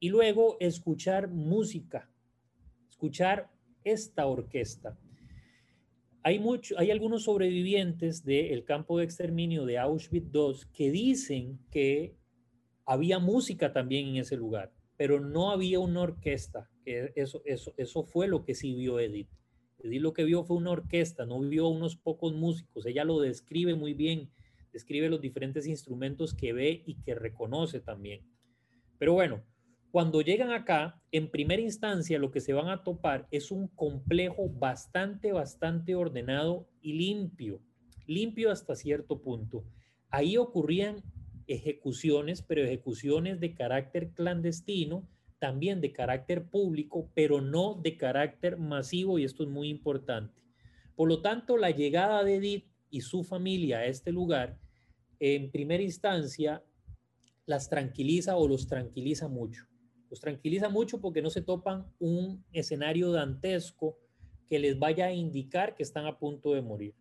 y luego escuchar música, escuchar esta orquesta. Hay, mucho, hay algunos sobrevivientes del campo de exterminio de Auschwitz II que dicen que había música también en ese lugar, pero no había una orquesta. Eso, eso, eso fue lo que sí vio Edith. Edith lo que vio fue una orquesta, no vio unos pocos músicos. Ella lo describe muy bien, describe los diferentes instrumentos que ve y que reconoce también. Pero bueno, cuando llegan acá, en primera instancia lo que se van a topar es un complejo bastante, bastante ordenado y limpio, limpio hasta cierto punto. Ahí ocurrían ejecuciones, pero ejecuciones de carácter clandestino, también de carácter público, pero no de carácter masivo, y esto es muy importante. Por lo tanto, la llegada de Edith y su familia a este lugar, en primera instancia, las tranquiliza o los tranquiliza mucho los tranquiliza mucho porque no se topan un escenario dantesco que les vaya a indicar que están a punto de morir.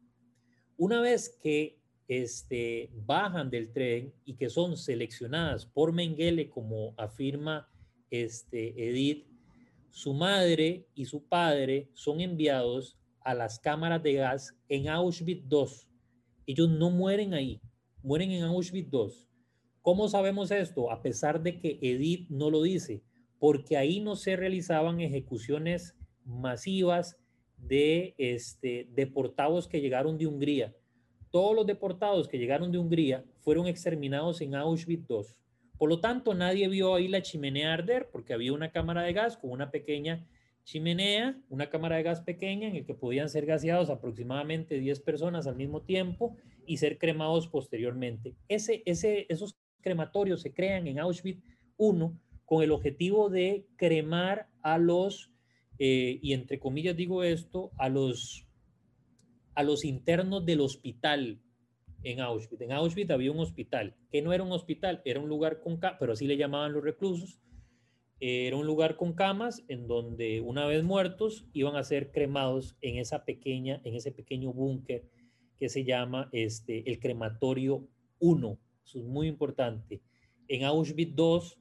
Una vez que este, bajan del tren y que son seleccionadas por Mengele, como afirma este, Edith, su madre y su padre son enviados a las cámaras de gas en Auschwitz II. Ellos no mueren ahí, mueren en Auschwitz II. ¿Cómo sabemos esto? A pesar de que Edith no lo dice, porque ahí no se realizaban ejecuciones masivas de este, deportados que llegaron de Hungría. Todos los deportados que llegaron de Hungría fueron exterminados en Auschwitz II. Por lo tanto, nadie vio ahí la chimenea arder porque había una cámara de gas con una pequeña chimenea, una cámara de gas pequeña en el que podían ser gaseados aproximadamente 10 personas al mismo tiempo y ser cremados posteriormente. Ese, ese, esos crematorios se crean en Auschwitz I con el objetivo de cremar a los, eh, y entre comillas digo esto, a los, a los internos del hospital en Auschwitz. En Auschwitz había un hospital, que no era un hospital, era un lugar con, pero así le llamaban los reclusos, era un lugar con camas en donde una vez muertos iban a ser cremados en esa pequeña, en ese pequeño búnker que se llama este, el crematorio 1. Eso es muy importante. En Auschwitz 2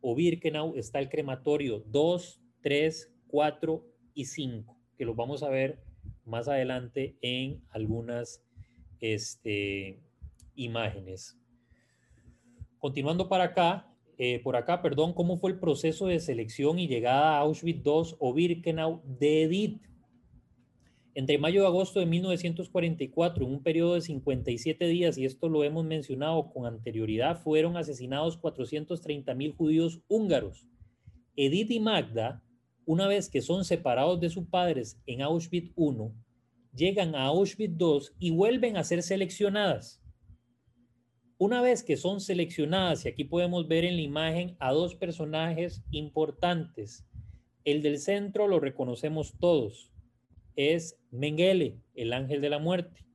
o Birkenau está el crematorio 2, 3, 4 y 5, que los vamos a ver más adelante en algunas este, imágenes. Continuando para acá, eh, por acá, perdón, ¿cómo fue el proceso de selección y llegada a Auschwitz II o Birkenau de Edith? Entre mayo y agosto de 1944, en un periodo de 57 días, y esto lo hemos mencionado con anterioridad, fueron asesinados 430 mil judíos húngaros. Edith y Magda, una vez que son separados de sus padres en Auschwitz I, llegan a Auschwitz II y vuelven a ser seleccionadas. Una vez que son seleccionadas, y aquí podemos ver en la imagen a dos personajes importantes, el del centro lo reconocemos todos, es Mengele, el ángel de la muerte,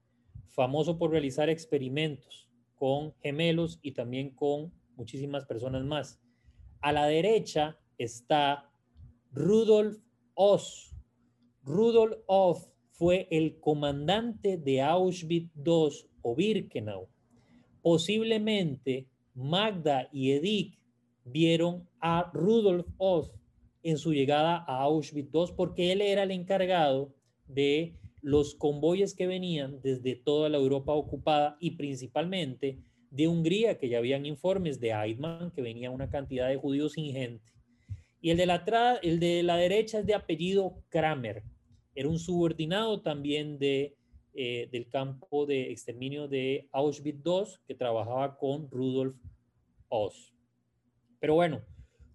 famoso por realizar experimentos con gemelos y también con muchísimas personas más. A la derecha está Rudolf Oss. Rudolf Oss fue el comandante de Auschwitz II o Birkenau. Posiblemente Magda y Edith vieron a Rudolf Oss en su llegada a Auschwitz II porque él era el encargado de los convoyes que venían desde toda la Europa ocupada y principalmente de Hungría, que ya habían informes de Eidman, que venía una cantidad de judíos ingente. Y el de la, el de la derecha es de apellido Kramer. Era un subordinado también de, eh, del campo de exterminio de Auschwitz II, que trabajaba con Rudolf Oss. Pero bueno,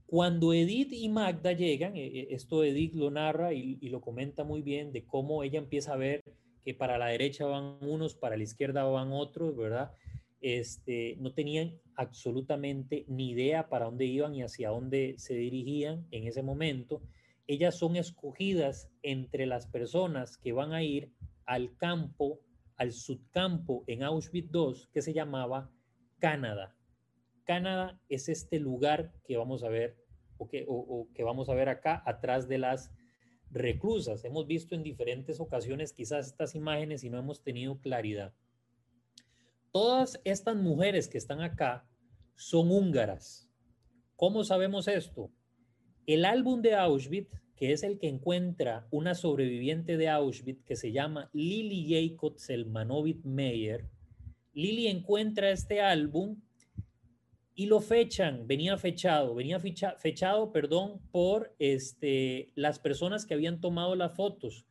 cuando Edith y Magda llegan, eh, eh, esto Edith lo narra y, lo comenta muy bien de cómo ella empieza a ver que para la derecha van unos, para la izquierda van otros, ¿verdad? Este, no tenían absolutamente ni idea para dónde iban y hacia dónde se dirigían en ese momento. Ellas son escogidas entre las personas que van a ir al campo, al subcampo en Auschwitz II, que se llamaba Canadá. Canadá es este lugar que vamos a ver o que, o, que vamos a ver acá atrás de las reclusas. Hemos visto en diferentes ocasiones quizás estas imágenes y no hemos tenido claridad. Todas estas mujeres que están acá son húngaras. ¿Cómo sabemos esto? El álbum de Auschwitz, que es el que encuentra una sobreviviente de Auschwitz que se llama Lili Jacob Selmanovit Meyer, Lili encuentra este álbum y lo fechan, venía fechado, venía fechado, perdón, por este, las personas que habían tomado las fotos.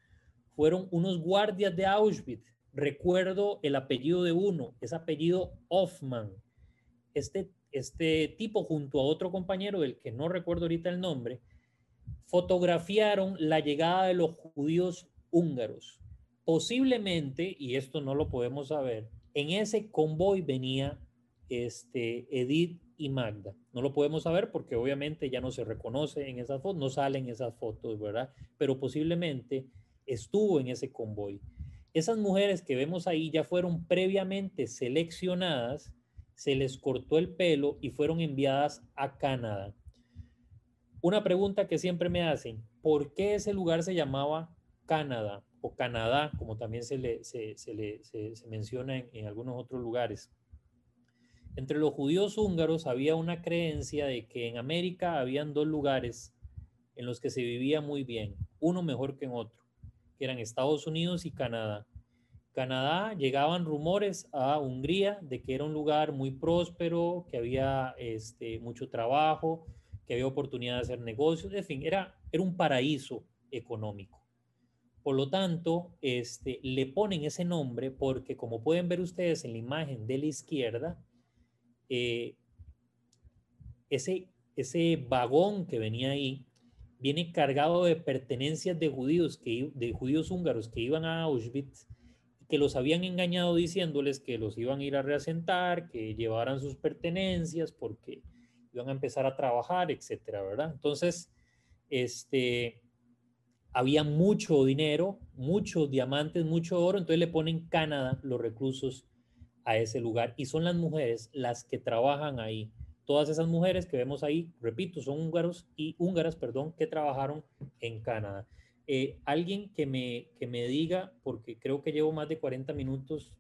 Fueron unos guardias de Auschwitz. Recuerdo el apellido de uno, es apellido Hoffman. Este, este tipo junto a otro compañero, del que no recuerdo ahorita el nombre, fotografiaron la llegada de los judíos húngaros. Posiblemente, y esto no lo podemos saber, en ese convoy venía este, Edith y Magda. No lo podemos saber porque obviamente ya no se reconoce en esas fotos, no salen esas fotos, ¿verdad? Pero posiblemente estuvo en ese convoy. Esas mujeres que vemos ahí ya fueron previamente seleccionadas, se les cortó el pelo y fueron enviadas a Canadá. Una pregunta que siempre me hacen, ¿por qué ese lugar se llamaba Canadá o Canadá, como también se, le, menciona en, en algunos otros lugares? Entre los judíos húngaros había una creencia de que en América habían dos lugares en los que se vivía muy bien, uno mejor que en otro, que eran Estados Unidos y Canadá. Canadá llegaban rumores a Hungría de que era un lugar muy próspero, que había este, mucho trabajo, que había oportunidad de hacer negocios, en fin, era, era un paraíso económico. Por lo tanto, este, le ponen ese nombre porque, como pueden ver ustedes en la imagen de la izquierda, eh, ese, ese vagón que venía ahí viene cargado de pertenencias de judíos, que, de judíos húngaros que iban a Auschwitz que los habían engañado diciéndoles que los iban a ir a reasentar, que llevaran sus pertenencias porque iban a empezar a trabajar, etcétera, ¿verdad? Entonces, este, había mucho dinero, muchos diamantes, mucho oro, entonces le ponen Canadá los reclusos a ese lugar y son las mujeres las que trabajan ahí. Todas esas mujeres que vemos ahí, repito, son húngaros y húngaras, perdón, que trabajaron en Canadá. Eh, alguien que me, que me diga, porque creo que llevo más de 40 minutos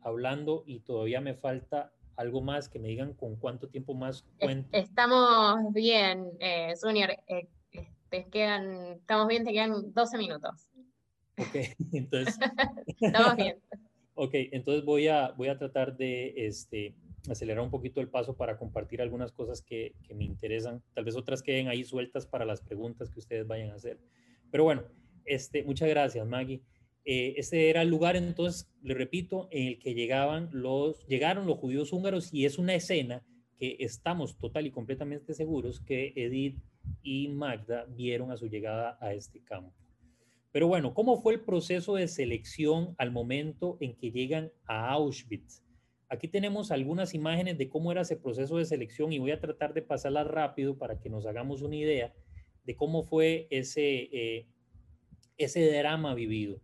hablando y todavía me falta algo más, que me digan con cuánto tiempo más cuento. Estamos bien, eh, Junior, eh, te quedan, estamos bien, te quedan 12 minutos. Ok, (laughs) entonces. (laughs) estamos bien. (laughs) Ok, entonces voy a, voy a tratar de este, acelerar un poquito el paso para compartir algunas cosas que, me interesan. Tal vez otras queden ahí sueltas para las preguntas que ustedes vayan a hacer. Pero bueno, este, muchas gracias, Maggie. Eh, este era el lugar, entonces, le repito, en el que llegaban los, llegaron los judíos húngaros y es una escena que estamos total y completamente seguros que Edith y Magda vieron a su llegada a este campo. Pero bueno, ¿cómo fue el proceso de selección al momento en que llegan a Auschwitz? Aquí tenemos algunas imágenes de cómo era ese proceso de selección y voy a tratar de pasarlas rápido para que nos hagamos una idea de cómo fue ese, eh, ese drama vivido.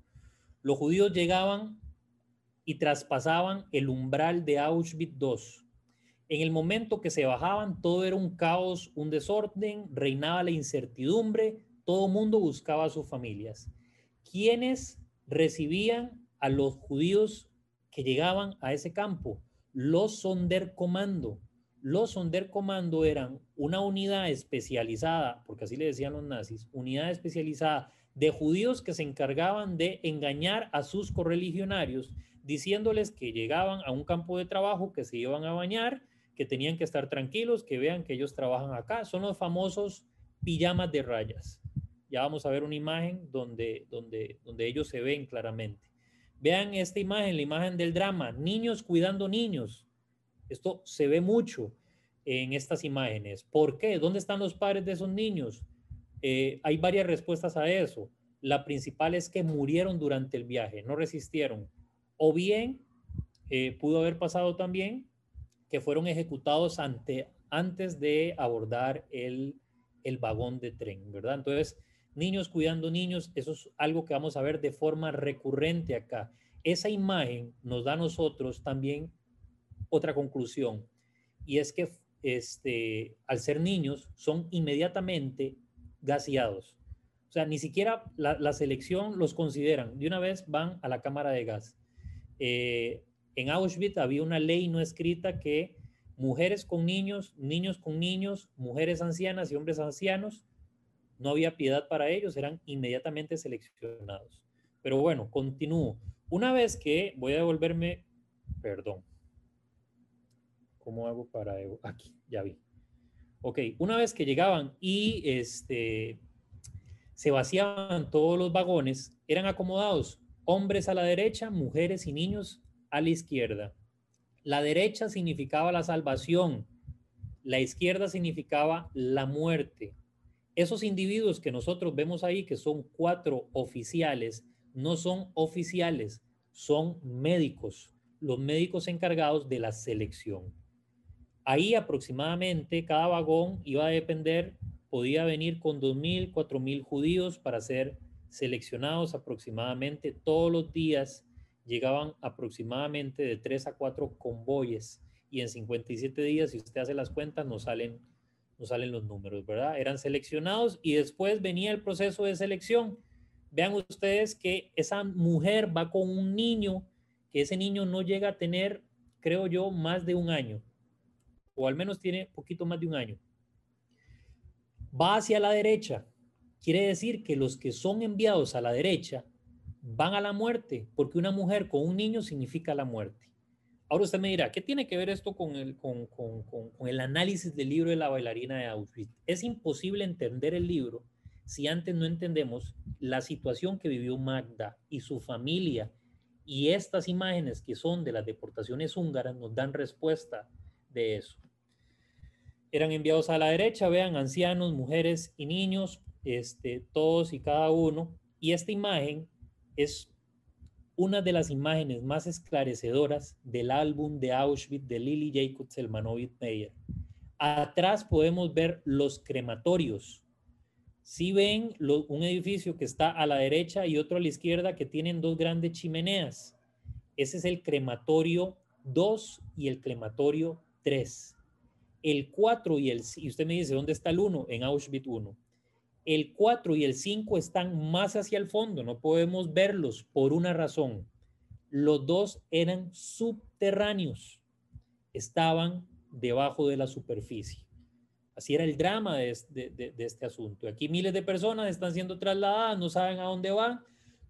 Los judíos llegaban y traspasaban el umbral de Auschwitz II. En el momento que se bajaban, todo era un caos, un desorden, reinaba la incertidumbre, todo mundo buscaba a sus familias quienes recibían a los judíos que llegaban a ese campo, los Sonderkommando. Los Sonderkommando eran una unidad especializada, porque así le decían los nazis, unidad especializada de judíos que se encargaban de engañar a sus correligionarios, diciéndoles que llegaban a un campo de trabajo, que se iban a bañar, que tenían que estar tranquilos, que vean que ellos trabajan acá. Son los famosos pijamas de rayas. Ya vamos a ver una imagen donde, donde, donde ellos se ven claramente. Vean esta imagen, la imagen del drama, niños cuidando niños. Esto se ve mucho en estas imágenes. ¿Por qué? ¿Dónde están los padres de esos niños? Eh, hay varias respuestas a eso. La principal es que murieron durante el viaje, no resistieron. O bien eh, pudo haber pasado también que fueron ejecutados ante, antes de abordar el, el vagón de tren, ¿verdad? Entonces, niños cuidando niños, eso es algo que vamos a ver de forma recurrente acá. Esa imagen nos da a nosotros también otra conclusión, y es que este, al ser niños son inmediatamente gaseados. O sea, ni siquiera la, selección los consideran. De una vez van a la cámara de gas. Eh, en Auschwitz había una ley no escrita que mujeres con niños, niños con niños, mujeres ancianas y hombres ancianos, no había piedad para ellos, eran inmediatamente seleccionados. Pero bueno, continúo. Una vez que voy a devolverme, perdón, ¿cómo hago para aquí? Ya vi. Ok, una vez que llegaban y este, se vaciaban todos los vagones, eran acomodados hombres a la derecha, mujeres y niños a la izquierda. La derecha significaba la salvación, la izquierda significaba la muerte. Esos individuos que nosotros vemos ahí, que son cuatro oficiales, no son oficiales, son médicos, los médicos encargados de la selección. Ahí aproximadamente cada vagón iba a depender, podía venir con 2.000, 4.000 judíos para ser seleccionados aproximadamente todos los días. Llegaban aproximadamente de 3 a 4 convoyes y en 57 días, si usted hace las cuentas, nos salen, nos salen los números, ¿verdad? Eran seleccionados y después venía el proceso de selección. Vean ustedes que esa mujer va con un niño, que ese niño no llega a tener, creo yo, más de un año o al menos tiene poquito más de un año, va hacia la derecha, quiere decir que los que son enviados a la derecha van a la muerte, porque una mujer con un niño significa la muerte. Ahora usted me dirá, ¿qué tiene que ver esto con el, con, con, con, el análisis del libro de la bailarina de Auschwitz? Es imposible entender el libro si antes no entendemos la situación que vivió Magda y su familia y estas imágenes que son de las deportaciones húngaras nos dan respuesta de eso eran enviados a la derecha, vean, ancianos, mujeres y niños, este, todos y cada uno. Y esta imagen es una de las imágenes más esclarecedoras del álbum de Auschwitz de Lily Jacobs Selmanovit Meyer. Atrás podemos ver los crematorios. Si ven un edificio que está a la derecha y otro a la izquierda que tienen dos grandes chimeneas. Ese es el crematorio 2 y el crematorio 3. El 4 y el, y usted me dice, ¿dónde está el 1? En Auschwitz 1. El 4 y el 5 están más hacia el fondo, no podemos verlos por una razón. Los dos eran subterráneos, estaban debajo de la superficie. Así era el drama de, este asunto. Aquí miles de personas están siendo trasladadas, no saben a dónde van,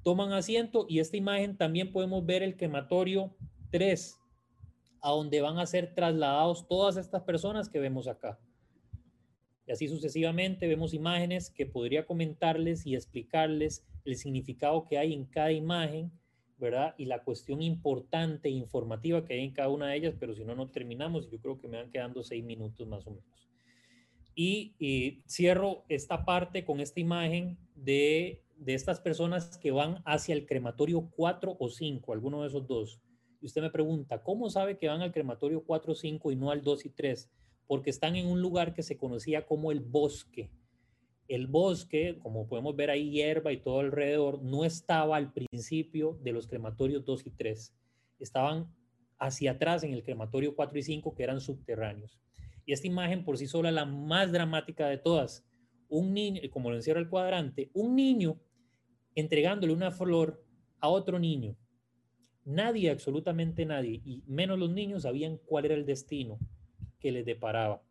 toman asiento y esta imagen también podemos ver el crematorio 3 a donde van a ser trasladados todas estas personas que vemos acá. Y así sucesivamente vemos imágenes que podría comentarles y explicarles el significado que hay en cada imagen, ¿verdad? Y la cuestión importante e informativa que hay en cada una de ellas, pero si no, no terminamos. Yo creo que me van quedando seis minutos más o menos. Y, y cierro esta parte con esta imagen de, de estas personas que van hacia el crematorio 4 o 5, alguno de esos dos y usted me pregunta, ¿cómo sabe que van al crematorio 4 o 5 y no al 2 y 3? Porque están en un lugar que se conocía como el bosque. El bosque, como podemos ver ahí, hierba y todo alrededor, no estaba al principio de los crematorios 2 y 3. Estaban hacia atrás en el crematorio 4 y 5, que eran subterráneos. Y esta imagen por sí sola es la más dramática de todas. Un niño, como lo encierra el cuadrante, un niño entregándole una flor a otro niño Nadie, absolutamente nadie, y menos los niños, sabían cuál era el destino que les deparaba.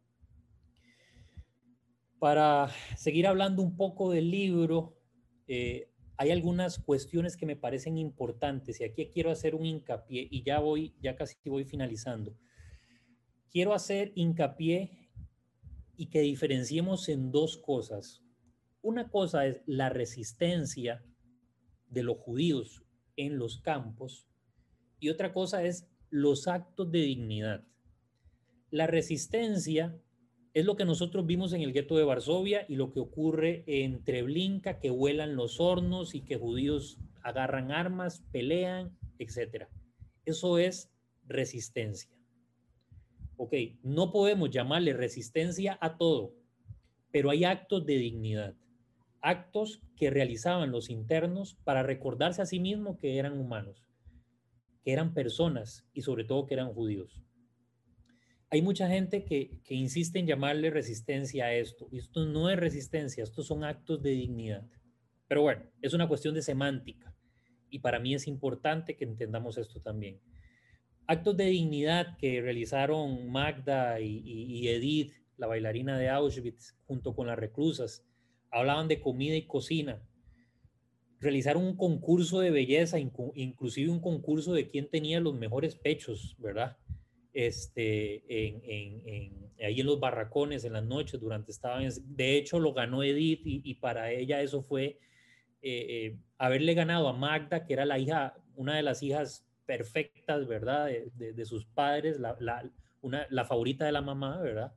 Para seguir hablando un poco del libro, eh, hay algunas cuestiones que me parecen importantes y aquí quiero hacer un hincapié y ya voy, ya casi voy finalizando. Quiero hacer hincapié y que diferenciemos en dos cosas. Una cosa es la resistencia de los judíos en los campos y otra cosa es los actos de dignidad. La resistencia es lo que nosotros vimos en el gueto de Varsovia y lo que ocurre en Treblinka, que vuelan los hornos y que judíos agarran armas, pelean, etc. Eso es resistencia. Ok, no podemos llamarle resistencia a todo, pero hay actos de dignidad, actos que realizaban los internos para recordarse a sí mismos que eran humanos que eran personas y sobre todo que eran judíos. Hay mucha gente que, insiste en llamarle resistencia a esto. Y esto no es resistencia, estos son actos de dignidad. Pero bueno, es una cuestión de semántica. Y para mí es importante que entendamos esto también. actos de dignidad que realizaron Magda y, Edith, la bailarina de Auschwitz, junto con las reclusas, hablaban de comida y cocina. Realizaron un concurso de belleza, inclusive un concurso de quién tenía los mejores pechos, ¿verdad? Este, en, ahí en los barracones, en las noches, durante estaban. De hecho, lo ganó Edith y, para ella eso fue eh, eh, haberle ganado a Magda, que era la hija, una de las hijas perfectas, ¿verdad? De, sus padres, la, una, la, favorita de la mamá, ¿verdad?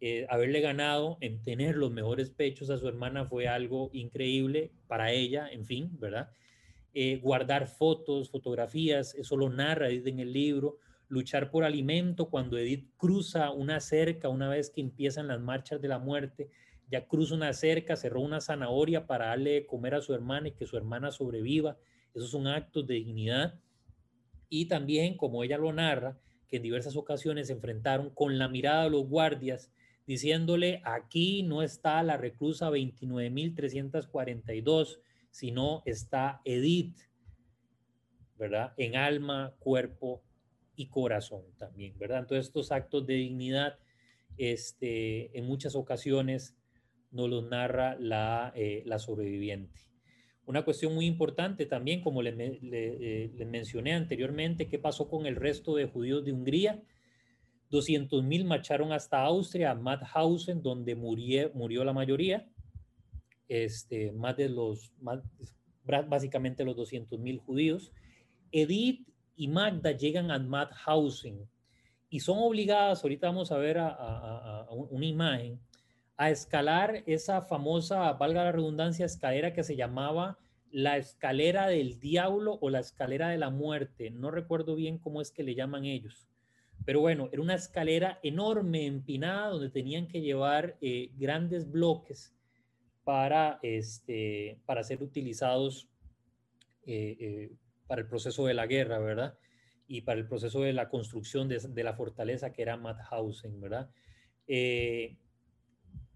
Eh, haberle ganado en tener los mejores pechos a su hermana fue algo increíble para ella, en fin, ¿verdad? guardar fotos, fotografías, eso lo narra en el libro luchar por alimento, cuando Edith cruza una cerca, una vez que empiezan las marchas de la muerte, ya cruza una cerca, cerró una zanahoria para darle de comer a su hermana y que su hermana sobreviva. Esos son actos de dignidad. Y también, como ella lo narra, que en diversas ocasiones se enfrentaron con la mirada de los guardias, diciéndole, aquí no está la reclusa 29.342, sino está Edith, ¿verdad? En alma, cuerpo y corazón también, ¿verdad? Entonces estos actos de dignidad, este, en muchas ocasiones nos los narra la, eh, la sobreviviente. Una cuestión muy importante también, como les, eh, mencioné anteriormente, ¿qué pasó con el resto de judíos de Hungría? 200.000 marcharon hasta Austria, a Mauthausen, donde murió, murió la mayoría. Este, más de los, más, básicamente los 200.000 judíos. Edith y Magda llegan a Mauthausen y son obligadas, ahorita vamos a ver a, una imagen, a escalar esa famosa, valga la redundancia, escalera que se llamaba la escalera del diablo o la escalera de la muerte. No recuerdo bien cómo es que le llaman ellos. Pero bueno, era una escalera enorme, empinada, donde tenían que llevar eh, grandes bloques para, este, para ser utilizados eh, eh, para el proceso de la guerra, ¿verdad? Y para el proceso de la construcción de, la fortaleza que era Mauthausen, ¿verdad? Eh,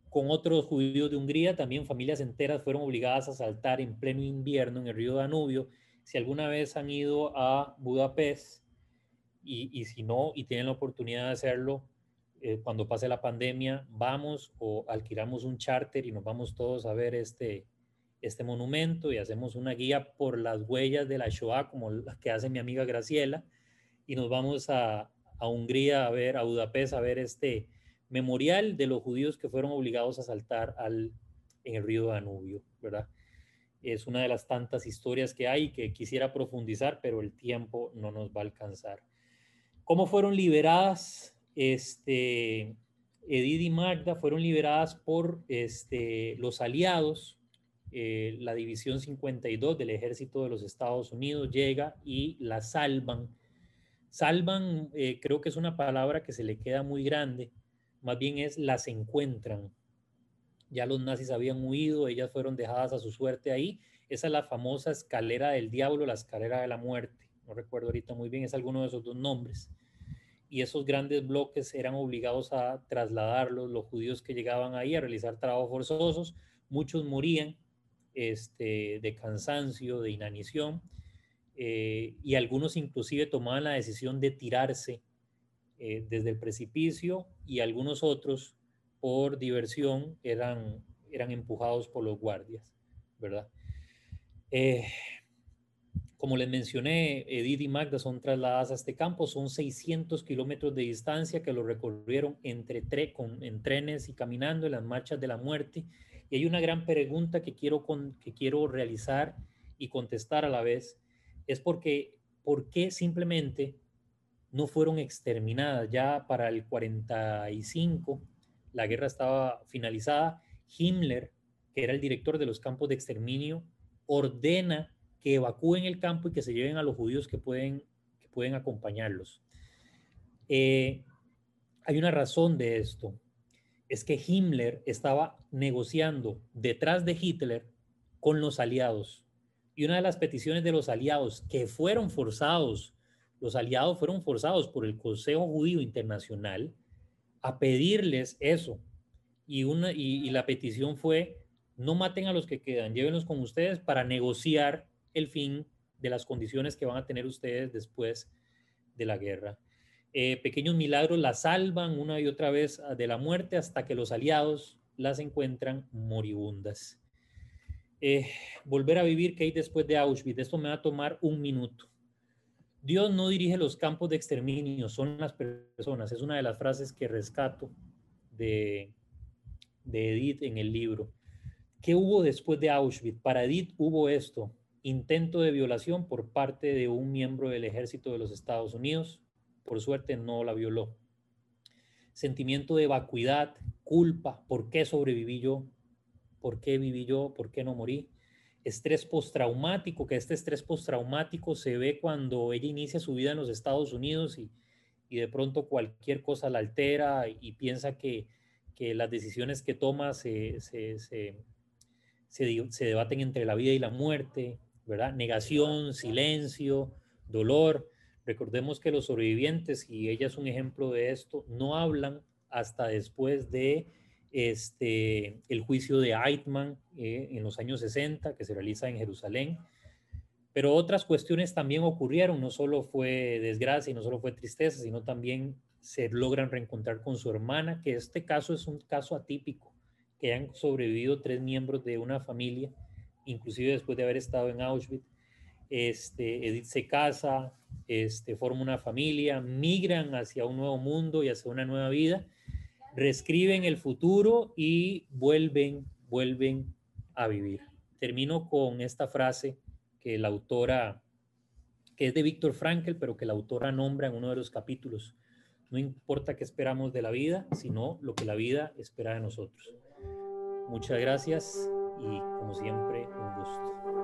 con otros judíos de Hungría, también familias enteras fueron obligadas a saltar en pleno invierno en el río Danubio. Si alguna vez han ido a Budapest y, si no y tienen la oportunidad de hacerlo, eh, cuando pase la pandemia, vamos o alquilamos un charter y nos vamos todos a ver este, este monumento y hacemos una guía por las huellas de la Shoah, como la que hace mi amiga Graciela, y nos vamos a, a Hungría a ver, a Budapest, a ver este memorial de los judíos que fueron obligados a saltar al, en el río Danubio, ¿verdad? Es una de las tantas historias que hay que quisiera profundizar, pero el tiempo no nos va a alcanzar. ¿Cómo fueron liberadas? Este, Edith y Magda fueron liberadas por este, los aliados eh, la División 52 del Ejército de los Estados Unidos llega y la salvan. Salvan, eh, creo que es una palabra que se le queda muy grande, más bien es las encuentran. Ya los nazis habían huido, ellas fueron dejadas a su suerte ahí. Esa es la famosa escalera del diablo, la escalera de la muerte. No recuerdo ahorita muy bien, es alguno de esos dos nombres. Y esos grandes bloques eran obligados a trasladarlos, los judíos que llegaban ahí a realizar trabajos forzosos. Muchos morían, este, de cansancio, de inanición, eh, y algunos inclusive tomaban la decisión de tirarse eh, desde el precipicio y algunos otros por diversión eran, eran empujados por los guardias, ¿verdad? Eh, como les mencioné, Edith y Magda son trasladadas a este campo, son 600 kilómetros de distancia que lo recorrieron entre con, en trenes y caminando en las marchas de la muerte y hay una gran pregunta que quiero, que quiero realizar y contestar a la vez, es porque, ¿por qué simplemente no fueron exterminadas? Ya para el 45, la guerra estaba finalizada, Himmler, que era el director de los campos de exterminio, ordena que evacúen el campo y que se lleven a los judíos que pueden, que pueden acompañarlos. Eh, hay una razón de esto es que Himmler estaba negociando detrás de Hitler con los aliados. Y una de las peticiones de los aliados que fueron forzados, los aliados fueron forzados por el Consejo Judío Internacional a pedirles eso. Y, una, y, la petición fue, no maten a los que quedan, llévenlos con ustedes para negociar el fin de las condiciones que van a tener ustedes después de la guerra. Eh, pequeños milagros la salvan una y otra vez de la muerte hasta que los aliados las encuentran moribundas. Eh, volver a vivir que hay después de Auschwitz, esto me va a tomar un minuto. Dios no dirige los campos de exterminio, son las personas. Es una de las frases que rescato de, de Edith en el libro. ¿Qué hubo después de Auschwitz? Para Edith hubo esto, intento de violación por parte de un miembro del ejército de los Estados Unidos. Por suerte no la violó. Sentimiento de vacuidad, culpa, ¿por qué sobreviví yo? ¿Por qué viví yo? ¿Por qué no morí? Estrés postraumático, que este estrés postraumático se ve cuando ella inicia su vida en los Estados Unidos y, y de pronto cualquier cosa la altera y piensa que, que las decisiones que toma se, se, se, se, debaten entre la vida y la muerte, ¿verdad? Negación, silencio, dolor. Recordemos que los sobrevivientes, y ella es un ejemplo de esto, no hablan hasta después de este, el juicio de Eichmann eh, en los años 60, que se realiza en Jerusalén. Pero otras cuestiones también ocurrieron, no solo fue desgracia y no solo fue tristeza, sino también se logran reencontrar con su hermana, que este caso es un caso atípico, que han sobrevivido tres miembros de una familia, inclusive después de haber estado en Auschwitz. Este, Edith se casa, este, forma una familia, migran hacia un nuevo mundo y hacia una nueva vida, reescriben el futuro y vuelven, vuelven a vivir. Termino con esta frase que la autora, que es de Víctor Frankl, pero que la autora nombra en uno de los capítulos. No importa qué esperamos de la vida, sino lo que la vida espera de nosotros. Muchas gracias y como siempre, un gusto.